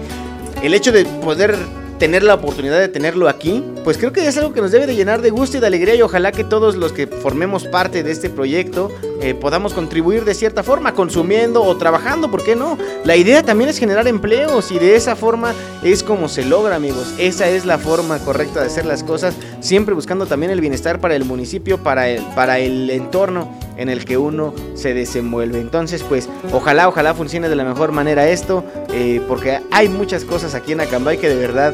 el hecho de poder tener la oportunidad de tenerlo aquí, pues creo que es algo que nos debe de llenar de gusto y de alegría y ojalá que todos los que formemos parte de este proyecto eh, podamos contribuir de cierta forma, consumiendo o trabajando, ¿por qué no? La idea también es generar empleos y de esa forma es como se logra, amigos. Esa es la forma correcta de hacer las cosas, siempre buscando también el bienestar para el municipio, para el, para el entorno en el que uno se desenvuelve. Entonces, pues, ojalá, ojalá funcione de la mejor manera esto, eh, porque hay muchas cosas aquí en Acambay que de verdad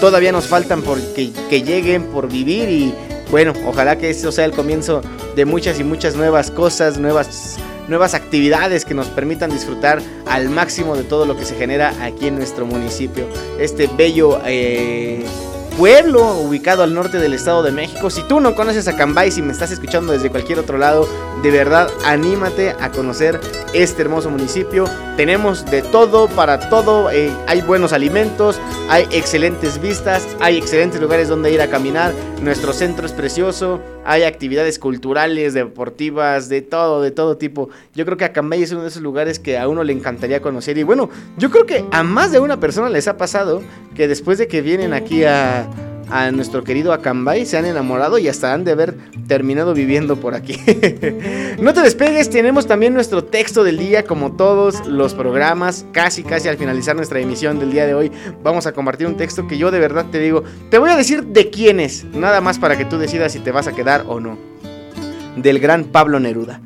todavía nos faltan por que, que lleguen por vivir y bueno, ojalá que eso sea el comienzo de muchas y muchas nuevas cosas, nuevas nuevas actividades que nos permitan disfrutar al máximo de todo lo que se genera aquí en nuestro municipio. Este bello eh, pueblo ubicado al norte del Estado de México. Si tú no conoces a Cambay, si me estás escuchando desde cualquier otro lado, de verdad anímate a conocer este hermoso municipio. Tenemos de todo para todo. eh, hay buenos alimentos, hay excelentes vistas, hay excelentes lugares donde ir a caminar. Nuestro centro es precioso. Hay actividades culturales, deportivas, de todo, de todo tipo. Yo creo que Acambay es uno de esos lugares que a uno le encantaría conocer. Y bueno, yo creo que a más de una persona les ha pasado que después de que vienen aquí a, a nuestro querido Acambay se han enamorado y hasta han de haber terminado viviendo por aquí. no te despegues, tenemos también nuestro texto del día como todos los programas, casi casi al finalizar nuestra emisión del día de hoy vamos a compartir un texto que yo de verdad te digo, te voy a decir de quién es, nada más para que tú decidas si te vas a quedar o no. Del gran Pablo Neruda.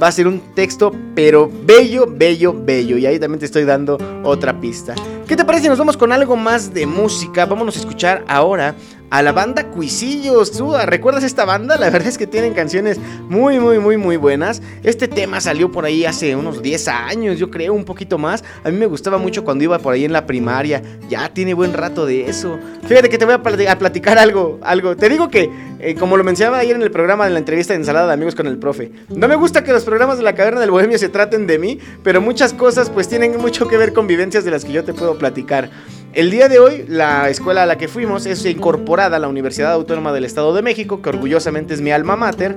Va a ser un texto, pero bello, bello, bello. Y ahí también te estoy dando otra pista. ¿Qué te parece nos vamos con algo más de música? Vámonos a escuchar ahora a la banda Cuisillos. ¿Tú recuerdas esta banda? La verdad es que tienen canciones muy, muy, muy, muy buenas. Este tema salió por ahí hace unos 10 años, yo creo, un poquito más. A mí me gustaba mucho cuando iba por ahí en la primaria. Ya tiene buen rato de eso. Fíjate que te voy a platicar algo, algo. Te digo que, eh, como lo mencionaba ayer en el programa de la entrevista de ensalada de amigos con el profe, no me gusta que los programas de la caverna del bohemio se traten de mí, pero muchas cosas pues tienen mucho que ver con vivencias de las que yo te puedo platicar. El día de hoy, la escuela a la que fuimos es incorporada a la Universidad Autónoma del Estado de México, que orgullosamente es mi alma mater.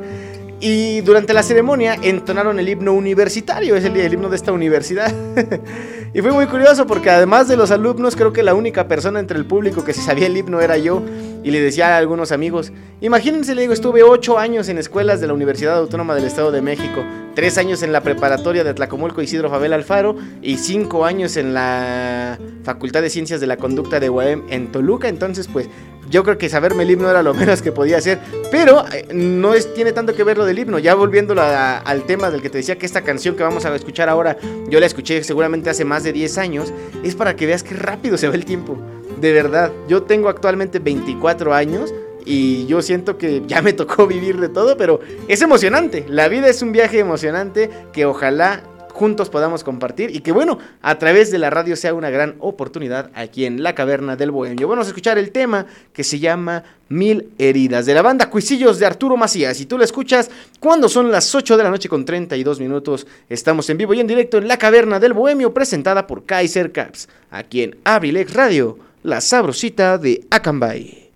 Y durante la ceremonia entonaron el himno universitario, es el, himno de esta universidad. y fue muy curioso porque además de los alumnos, creo que la única persona entre el público que se sabía el himno era yo. Y le decía a algunos amigos, imagínense, le digo, estuve ocho años en escuelas de la Universidad Autónoma del Estado de México, tres años en la preparatoria de Tlacomulco Isidro Fabel Alfaro y cinco años en la Facultad de Ciencias de la Conducta de UAM en Toluca. Entonces, pues yo creo que saberme el himno era lo menos que podía hacer. Pero eh, no es, tiene tanto que ver lo del himno. Ya volviéndolo a- al tema del que te decía que esta canción que vamos a escuchar ahora, yo la escuché seguramente hace más de 10 años, es para que veas qué rápido se va el tiempo. De verdad, yo tengo actualmente 24 años. Y yo siento que ya me tocó vivir de todo, pero es emocionante. La vida es un viaje emocionante que ojalá juntos podamos compartir y que bueno, a través de la radio sea una gran oportunidad aquí en la caverna del bohemio. Vamos a escuchar el tema que se llama Mil heridas de la banda Cuisillos de Arturo Macías. Y tú lo escuchas cuando son las 8 de la noche con 32 minutos. Estamos en vivo y en directo en la caverna del bohemio presentada por Kaiser Caps, aquí en Abrilex Radio, la sabrosita de Acambay.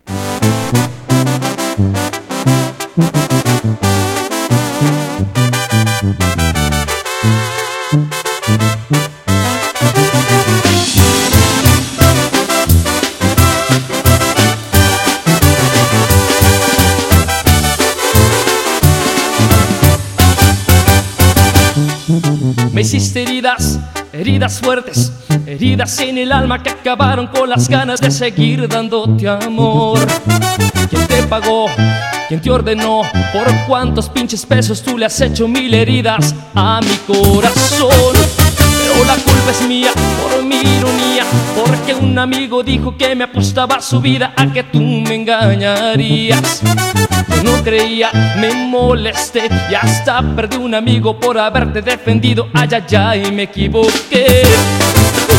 Me hiciste heridas, heridas fuertes, heridas en el alma que acabaron con las ganas de seguir dándote amor. ¿Quién te pagó? ¿Quién te ordenó? ¿Por cuántos pinches pesos tú le has hecho mil heridas a mi corazón? Pero la culpa es mía por mi ironía, porque un amigo dijo que me apostaba su vida a que tú me engañarías. Yo no creía, me molesté y hasta perdí un amigo por haberte defendido. Ay, ay, ay, me equivoqué.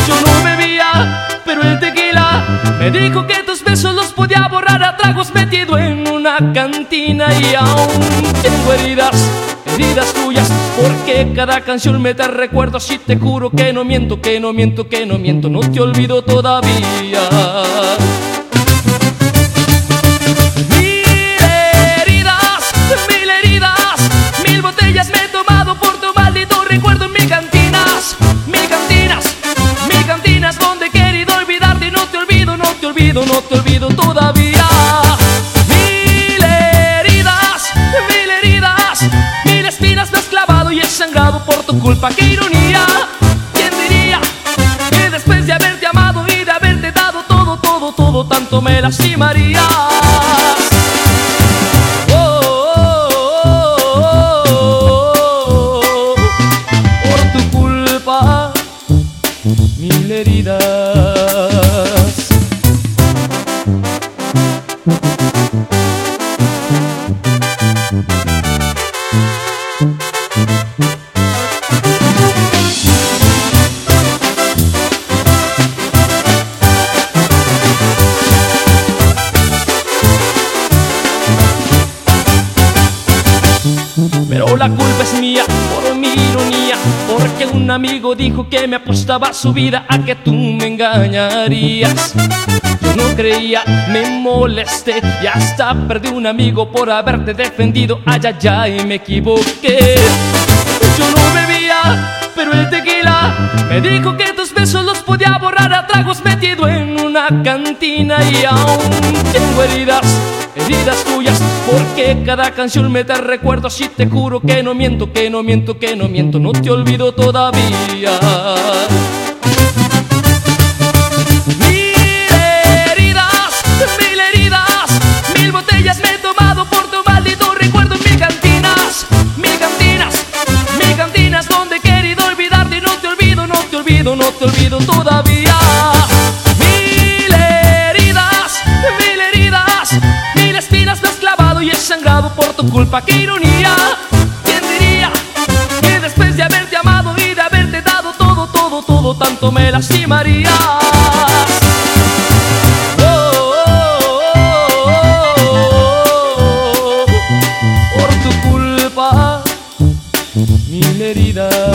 Yo no bebía, pero el tequila me dijo que tus besos los podía borrar a tragos metido en una cantina. Y aún tengo heridas, heridas tuyas, porque cada canción me da recuerdos. Y te juro que no miento, que no miento, que no miento, no te olvido todavía. Mil heridas, mil heridas, mil botellas me he tomado por tu maldito recuerdo no te olvido todavía. Mil heridas, mil heridas, mil espinas me has clavado y he sangrado por tu culpa, qué ironía. ¿Quién diría que después de haberte amado y de haberte dado todo, todo, todo, tanto me lastimarías? Amigo dijo que me apostaba su vida a que tú me engañarías. Yo no creía, me molesté y hasta perdí un amigo por haberte defendido. Ay, ay, ay, me equivoqué. Yo no bebía, pero el me dijo que tus besos los podía borrar a tragos metido en una cantina. Y aún tengo heridas, heridas tuyas, porque cada canción me da recuerdos. Y te juro que no miento, que no miento, que no miento, no te olvido todavía. Olvido, no te olvido todavía. Mil heridas, mil heridas, mil espinas me has clavado y he sangrado por tu culpa, qué ironía. ¿Quién diría que después de haberte amado y de haberte dado todo, todo, todo, tanto me lastimarías? por tu culpa mil heridas.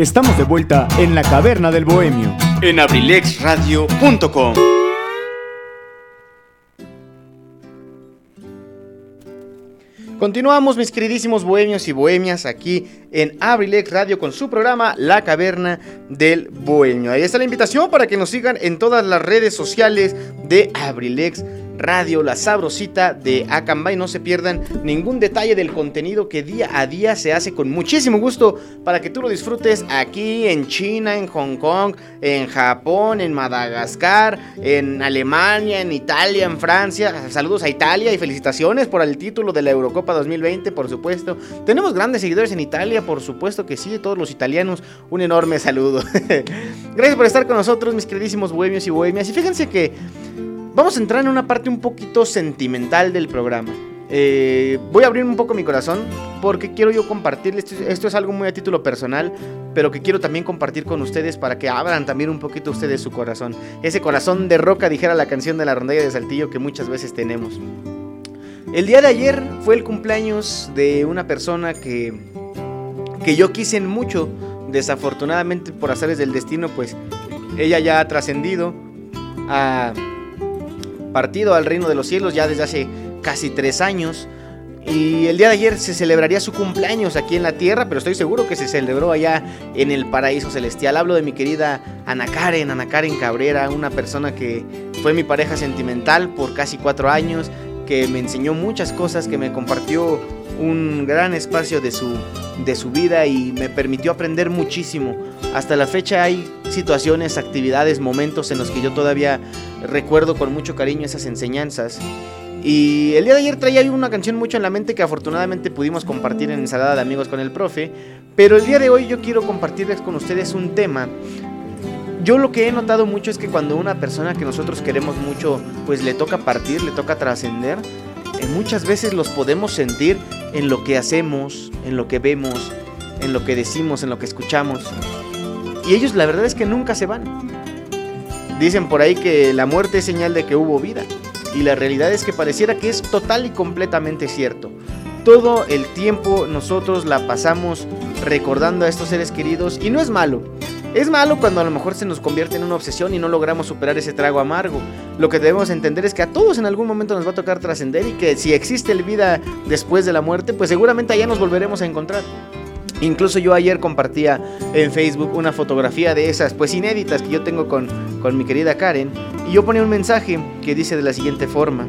Estamos de vuelta en la caverna del bohemio. En abrilexradio.com. Continuamos mis queridísimos bohemios y bohemias aquí en Abrilex Radio con su programa La Caverna del Bohemio. Ahí está la invitación para que nos sigan en todas las redes sociales de Abrilex Radio, la sabrosita de Acambay. No se pierdan ningún detalle del contenido que día a día se hace con muchísimo gusto para que tú lo disfrutes aquí en China, en Hong Kong, en Japón, en Madagascar, en Alemania, en Italia, en Francia. Saludos a Italia y felicitaciones por el título de la Eurocopa 2020, por supuesto. Tenemos grandes seguidores en Italia, por supuesto que sí, todos los italianos. Un enorme saludo. Gracias por estar con nosotros, mis queridísimos bohemios y bohemias. Y fíjense que Vamos a entrar en una parte un poquito sentimental del programa. Eh, voy a abrir un poco mi corazón porque quiero yo compartirles, esto, es algo muy a título personal, pero que quiero también compartir con ustedes para que abran también un poquito ustedes su corazón. Ese corazón de roca, dijera la canción de la rondalla de Saltillo que muchas veces tenemos. El día de ayer fue el cumpleaños de una persona que, que yo quise mucho. Desafortunadamente por azares del destino, pues ella ya ha trascendido. A partido al reino de los cielos ya desde hace casi tres años. Y el día de ayer se celebraría su cumpleaños aquí en la tierra, pero estoy seguro que se celebró allá en el paraíso celestial. Hablo de mi querida Ana Karen, Ana Karen Cabrera, una persona que fue mi pareja sentimental por casi cuatro años, que me enseñó muchas cosas, que me compartió un gran espacio de su, de su vida y me permitió aprender muchísimo. Hasta la fecha hay situaciones, actividades, momentos en los que yo todavía recuerdo con mucho cariño esas enseñanzas y el día de ayer traía una canción mucho en la mente que afortunadamente pudimos compartir en ensalada de amigos con el profe. Pero el día de hoy yo quiero compartirles con ustedes un tema. Yo lo que he notado mucho es que cuando una persona que nosotros queremos mucho, pues le toca partir, le toca trascender, eh, muchas veces los podemos sentir en lo que hacemos, en lo que vemos, en lo que decimos, en lo que escuchamos. Y ellos la verdad es que nunca se van. Dicen por ahí que la muerte es señal de que hubo vida y la realidad es que pareciera que es total y completamente cierto. Todo el tiempo nosotros la pasamos recordando a estos seres queridos y no es malo. Es malo cuando a lo mejor se nos convierte en una obsesión y no logramos superar ese trago amargo. Lo que debemos entender es que a todos en algún momento nos va a tocar trascender y que si existe el vida después de la muerte, pues seguramente allá nos volveremos a encontrar. Incluso yo ayer compartía en Facebook una fotografía de esas, pues inéditas que yo tengo con, con mi querida Karen. Y yo ponía un mensaje que dice de la siguiente forma.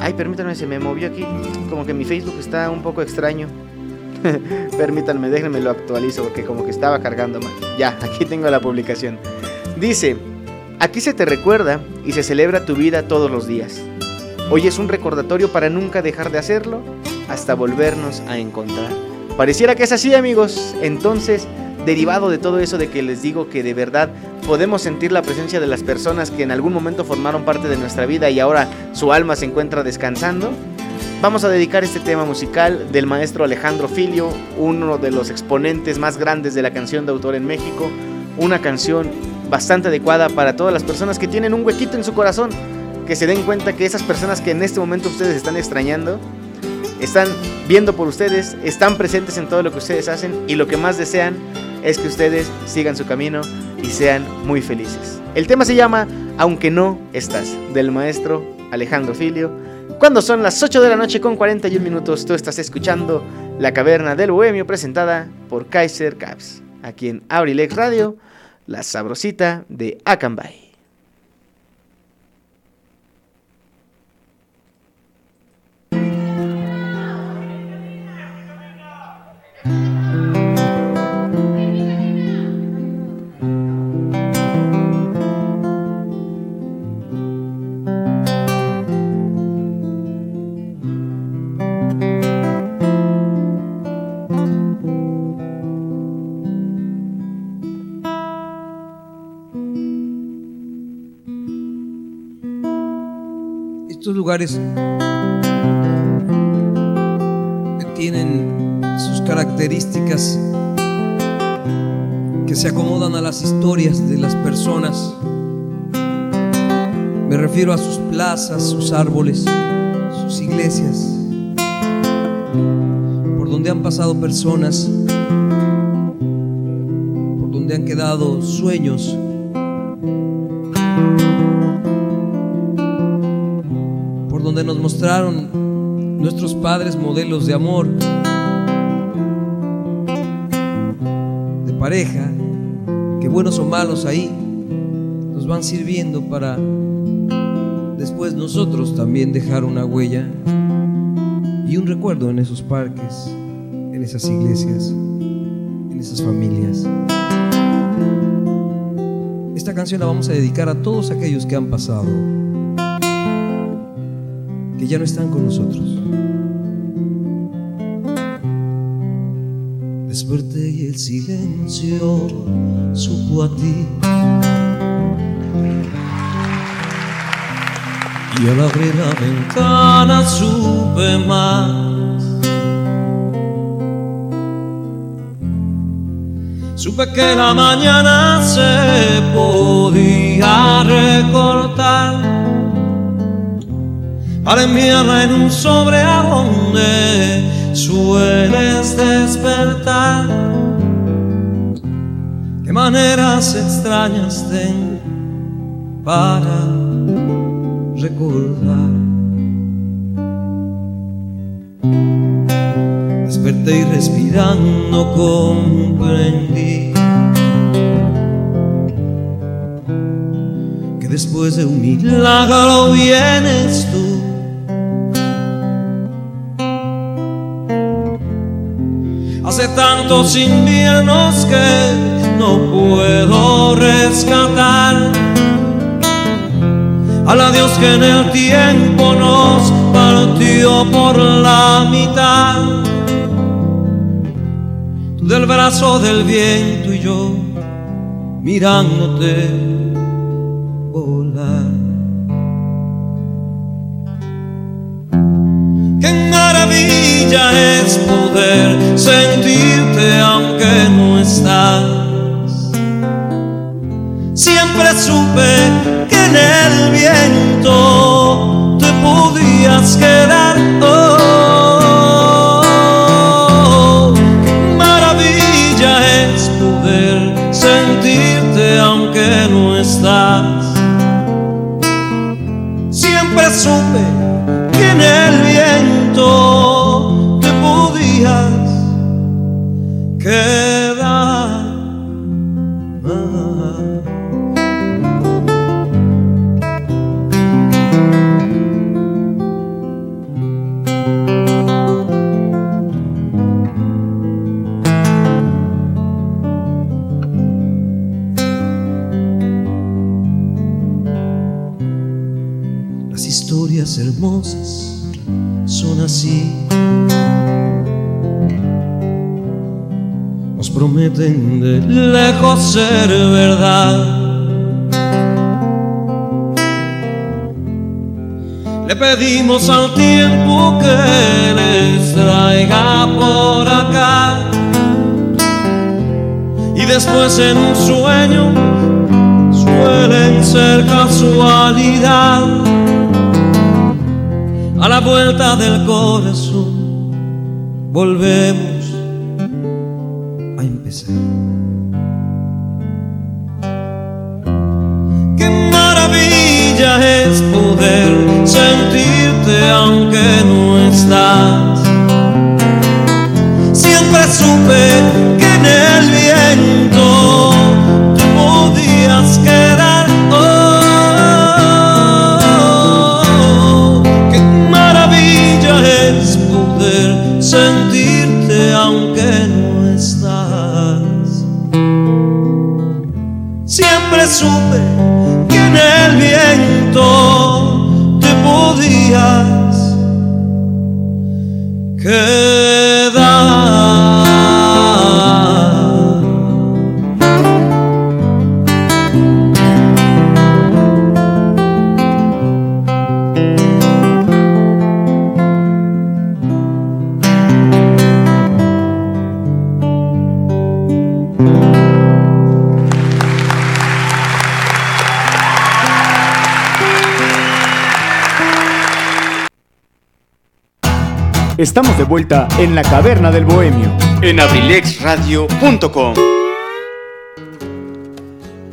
Ay, permítanme, se me movió aquí. Como que mi Facebook está un poco extraño. permítanme, déjenme lo actualizo porque como que estaba cargando mal. Ya, aquí tengo la publicación. Dice, aquí se te recuerda y se celebra tu vida todos los días. Hoy es un recordatorio para nunca dejar de hacerlo hasta volvernos a encontrar. Pareciera que es así amigos. Entonces, derivado de todo eso de que les digo que de verdad podemos sentir la presencia de las personas que en algún momento formaron parte de nuestra vida y ahora su alma se encuentra descansando, vamos a dedicar este tema musical del maestro Alejandro Filio, uno de los exponentes más grandes de la canción de autor en México, una canción bastante adecuada para todas las personas que tienen un huequito en su corazón, que se den cuenta que esas personas que en este momento ustedes están extrañando, están viendo por ustedes, están presentes en todo lo que ustedes hacen y lo que más desean es que ustedes sigan su camino y sean muy felices. El tema se llama Aunque no estás, del maestro Alejandro Filio. Cuando son las 8 de la noche con 41 minutos, tú estás escuchando La Caverna del Bohemio presentada por Kaiser Caps, aquí en Abrilex Radio, la sabrosita de Akanbay. Lugares tienen sus características que se acomodan a las historias de las personas. Me refiero a sus plazas, sus árboles, sus iglesias, por donde han pasado personas, por donde han quedado sueños donde nos mostraron nuestros padres modelos de amor, de pareja, que buenos o malos ahí nos van sirviendo para después nosotros también dejar una huella y un recuerdo en esos parques, en esas iglesias, en esas familias. Esta canción la vamos a dedicar a todos aquellos que han pasado ya no están con nosotros. Desperté y el silencio supo a ti. Y al abrir la ventana supe más. Supe que la mañana se podía recortar para enviarla en un sobre a donde sueles despertar. Qué maneras extrañas ten para recordar. fuerte y respirando comprendí que después de un milagro vienes tú. Tantos inviernos que no puedo rescatar al adiós que en el tiempo nos partió por la mitad. Tú del brazo del viento y yo mirándote volar. Qué maravilla es poder aunque no estás. Siempre supe que en el viento te podías quedar. Oh, Lejos ser verdad. Le pedimos al tiempo que les traiga por acá. Y después en un sueño suelen ser casualidad. A la vuelta del corazón volvemos aunque no estás. Siempre supe que en el Estamos de vuelta en la caverna del bohemio. En abrilexradio.com.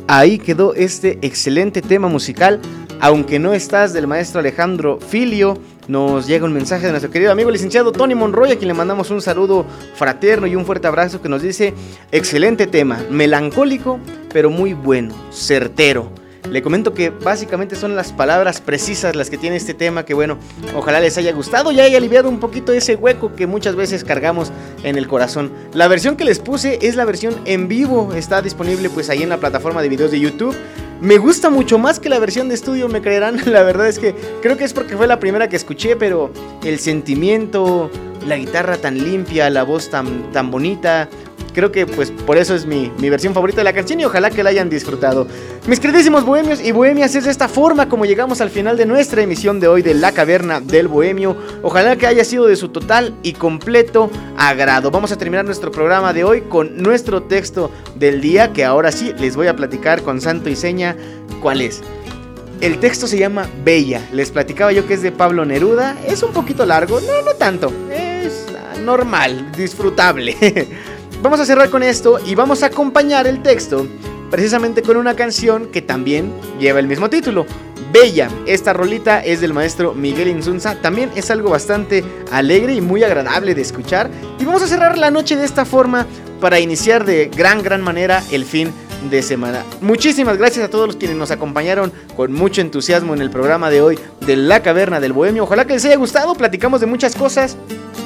Ahí quedó este excelente tema musical. Aunque no estás del maestro Alejandro Filio, nos llega un mensaje de nuestro querido amigo licenciado Tony Monroy, a quien le mandamos un saludo fraterno y un fuerte abrazo que nos dice, excelente tema, melancólico, pero muy bueno, certero. Le comento que básicamente son las palabras precisas las que tiene este tema que bueno, ojalá les haya gustado y haya aliviado un poquito ese hueco que muchas veces cargamos en el corazón. La versión que les puse es la versión en vivo, está disponible pues ahí en la plataforma de videos de YouTube. Me gusta mucho más que la versión de estudio, me creerán. La verdad es que creo que es porque fue la primera que escuché, pero el sentimiento, la guitarra tan limpia, la voz tan, tan bonita, creo que pues por eso es mi, mi, versión favorita de la canción y ojalá que la hayan disfrutado. Mis queridísimos bohemios y bohemias, es de esta forma como llegamos al final de nuestra emisión de hoy de La Caverna del Bohemio. Ojalá que haya sido de su total y completo agrado. Vamos a terminar nuestro programa de hoy con nuestro texto del día que ahora sí les voy a platicar con santo y seña cuál es. El texto se llama Bella. Les platicaba yo que es de Pablo Neruda. Es un poquito largo, no, no tanto. Es normal, disfrutable. Vamos a cerrar con esto y vamos a acompañar el texto precisamente con una canción que también lleva el mismo título, Bella. Esta rolita es del maestro Miguel Insunza. También es algo bastante alegre y muy agradable de escuchar. Y vamos a cerrar la noche de esta forma para iniciar de gran, gran manera el fin de semana. Muchísimas gracias a todos los quienes nos acompañaron con mucho entusiasmo en el programa de hoy de La Caverna del Bohemio. Ojalá que les haya gustado, platicamos de muchas cosas.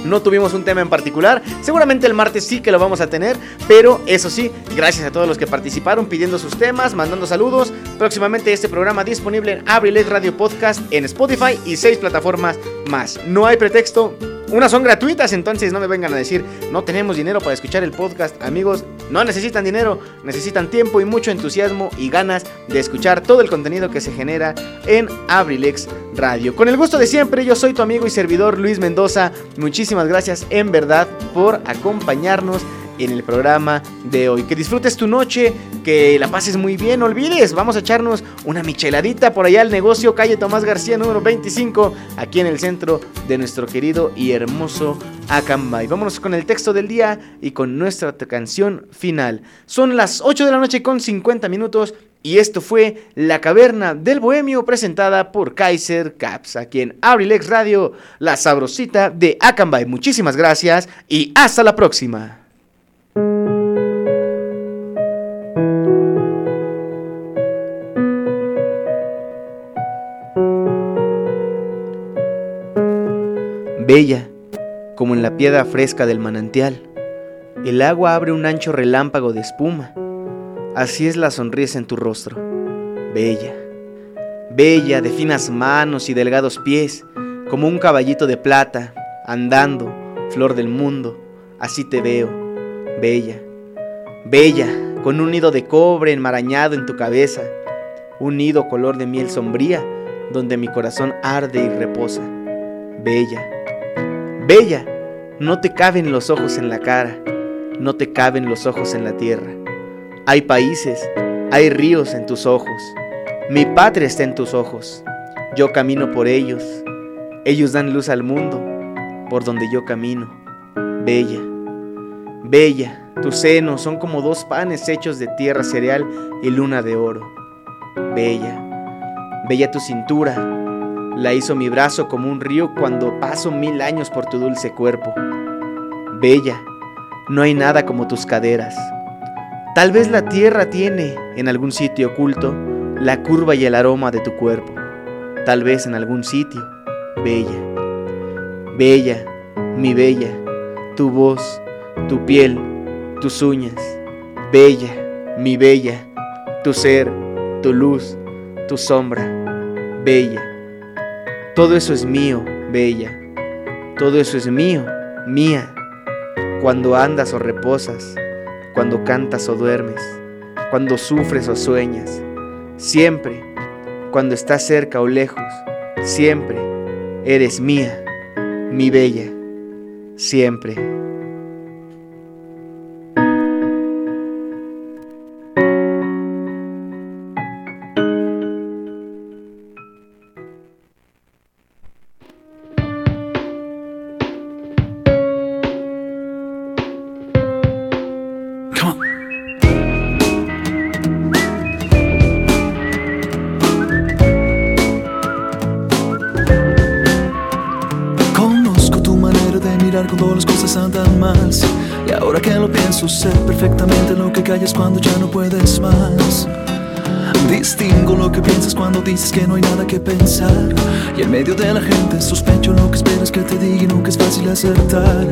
No tuvimos un tema en particular, seguramente el martes sí que lo vamos a tener, pero eso sí, gracias a todos los que participaron pidiendo sus temas, mandando saludos. Próximamente este programa disponible en Abrilex Radio Podcast en Spotify y seis plataformas más. No hay pretexto, unas son gratuitas, entonces no me vengan a decir, no tenemos dinero para escuchar el podcast. Amigos, no necesitan dinero, necesitan tiempo y mucho entusiasmo y ganas de escuchar todo el contenido que se genera en Abrilex Radio. Con el gusto de siempre, yo soy tu amigo y servidor Luis Mendoza. Muchísimas gracias en verdad por acompañarnos en el programa de hoy. Que disfrutes tu noche, que la pases muy bien, no olvides, vamos a echarnos una micheladita por allá al negocio calle Tomás García número 25, aquí en el centro de nuestro querido y hermoso Acambay. Vámonos con el texto del día y con nuestra canción final. Son las 8 de la noche con 50 minutos. Y esto fue La Caverna del Bohemio presentada por Kaiser Caps, aquí en Abrilex Radio, la sabrosita de Acambay. Muchísimas gracias y hasta la próxima. Bella, como en la piedra fresca del manantial, el agua abre un ancho relámpago de espuma. Así es la sonrisa en tu rostro. Bella, bella de finas manos y delgados pies, como un caballito de plata, andando, flor del mundo. Así te veo, bella, bella, con un nido de cobre enmarañado en tu cabeza, un nido color de miel sombría, donde mi corazón arde y reposa. Bella, bella, no te caben los ojos en la cara, no te caben los ojos en la tierra. Hay países, hay ríos en tus ojos, mi patria está en tus ojos, yo camino por ellos, ellos dan luz al mundo, por donde yo camino. Bella, bella, tus senos son como dos panes hechos de tierra cereal y luna de oro. Bella, bella tu cintura, la hizo mi brazo como un río cuando paso mil años por tu dulce cuerpo. Bella, no hay nada como tus caderas. Tal vez la tierra tiene en algún sitio oculto la curva y el aroma de tu cuerpo. Tal vez en algún sitio, bella. Bella, mi bella, tu voz, tu piel, tus uñas. Bella, mi bella, tu ser, tu luz, tu sombra. Bella. Todo eso es mío, bella. Todo eso es mío, mía. Cuando andas o reposas, cuando cantas o duermes, cuando sufres o sueñas, siempre, cuando estás cerca o lejos, siempre eres mía, mi bella, siempre. Y en medio de la gente sospecho lo que esperas que te diga y nunca es fácil acertar.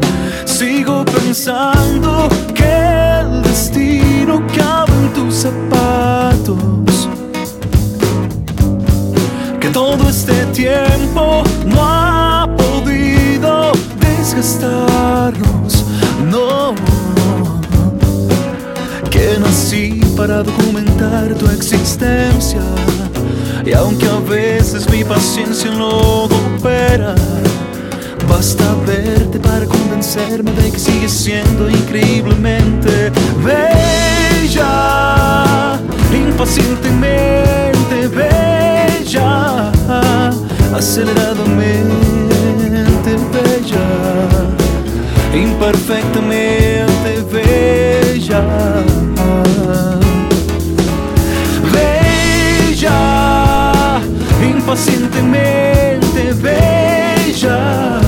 Sigo pensando que el destino cabe en tus zapatos. Que todo este tiempo no ha podido desgastarnos. No. Que nací para documentar tu existencia. Y aunque a veces mi paciencia no opera, basta verte para convencerme de que sigues siendo increíblemente bella, impacientemente bella, aceleradamente bella, imperfectamente bella. Bella, impacientemente bella,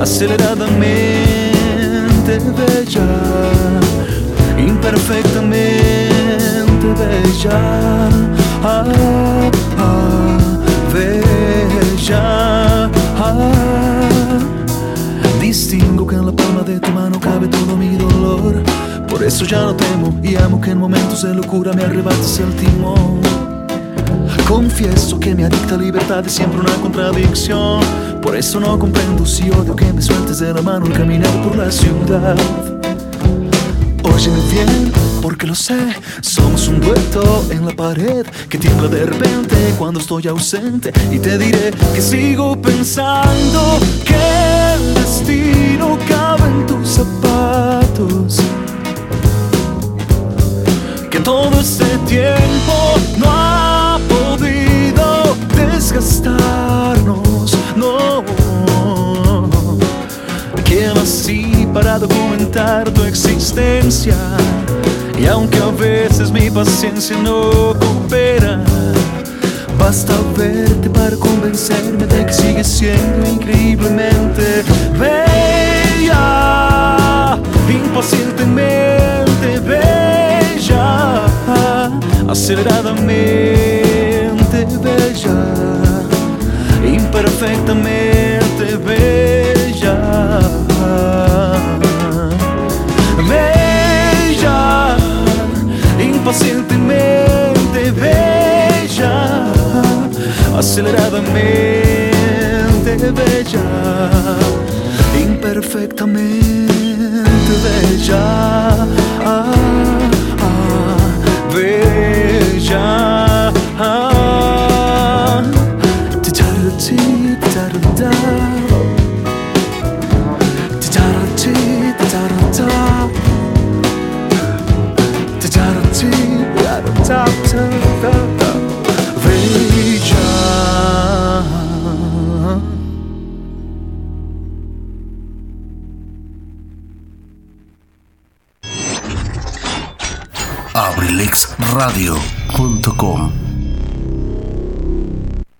aceleradamente bella, imperfectamente bella, ah, ah, bella. ah. Distingo que en la palma de tu mano cabe todo mi dolor. Por eso ya no temo y amo que en momentos de locura me arrebates el timón. Confieso que mi adicta libertad es siempre una contradicción. Por eso no comprendo si odio que me sueltes de la mano al caminar por la ciudad. Óyeme bien, porque lo sé, somos un dueto en la pared que tiembla de repente cuando estoy ausente. Y te diré que sigo pensando que el destino cabe en tus zapatos. Que todo este tiempo no ha podido desgastarnos, no. Que nací para documentar tu existencia. Y aunque a veces mi paciencia no coopera, basta verte para convencerme de que sigues siendo increíblemente bella, impacientemente bella, aceleradamente bella, imperfectamente bella. Bella, impacientemente bella, aceleradamente bella, imperfectamente bella, ah, ah, bella. Ah, abrilexradio.com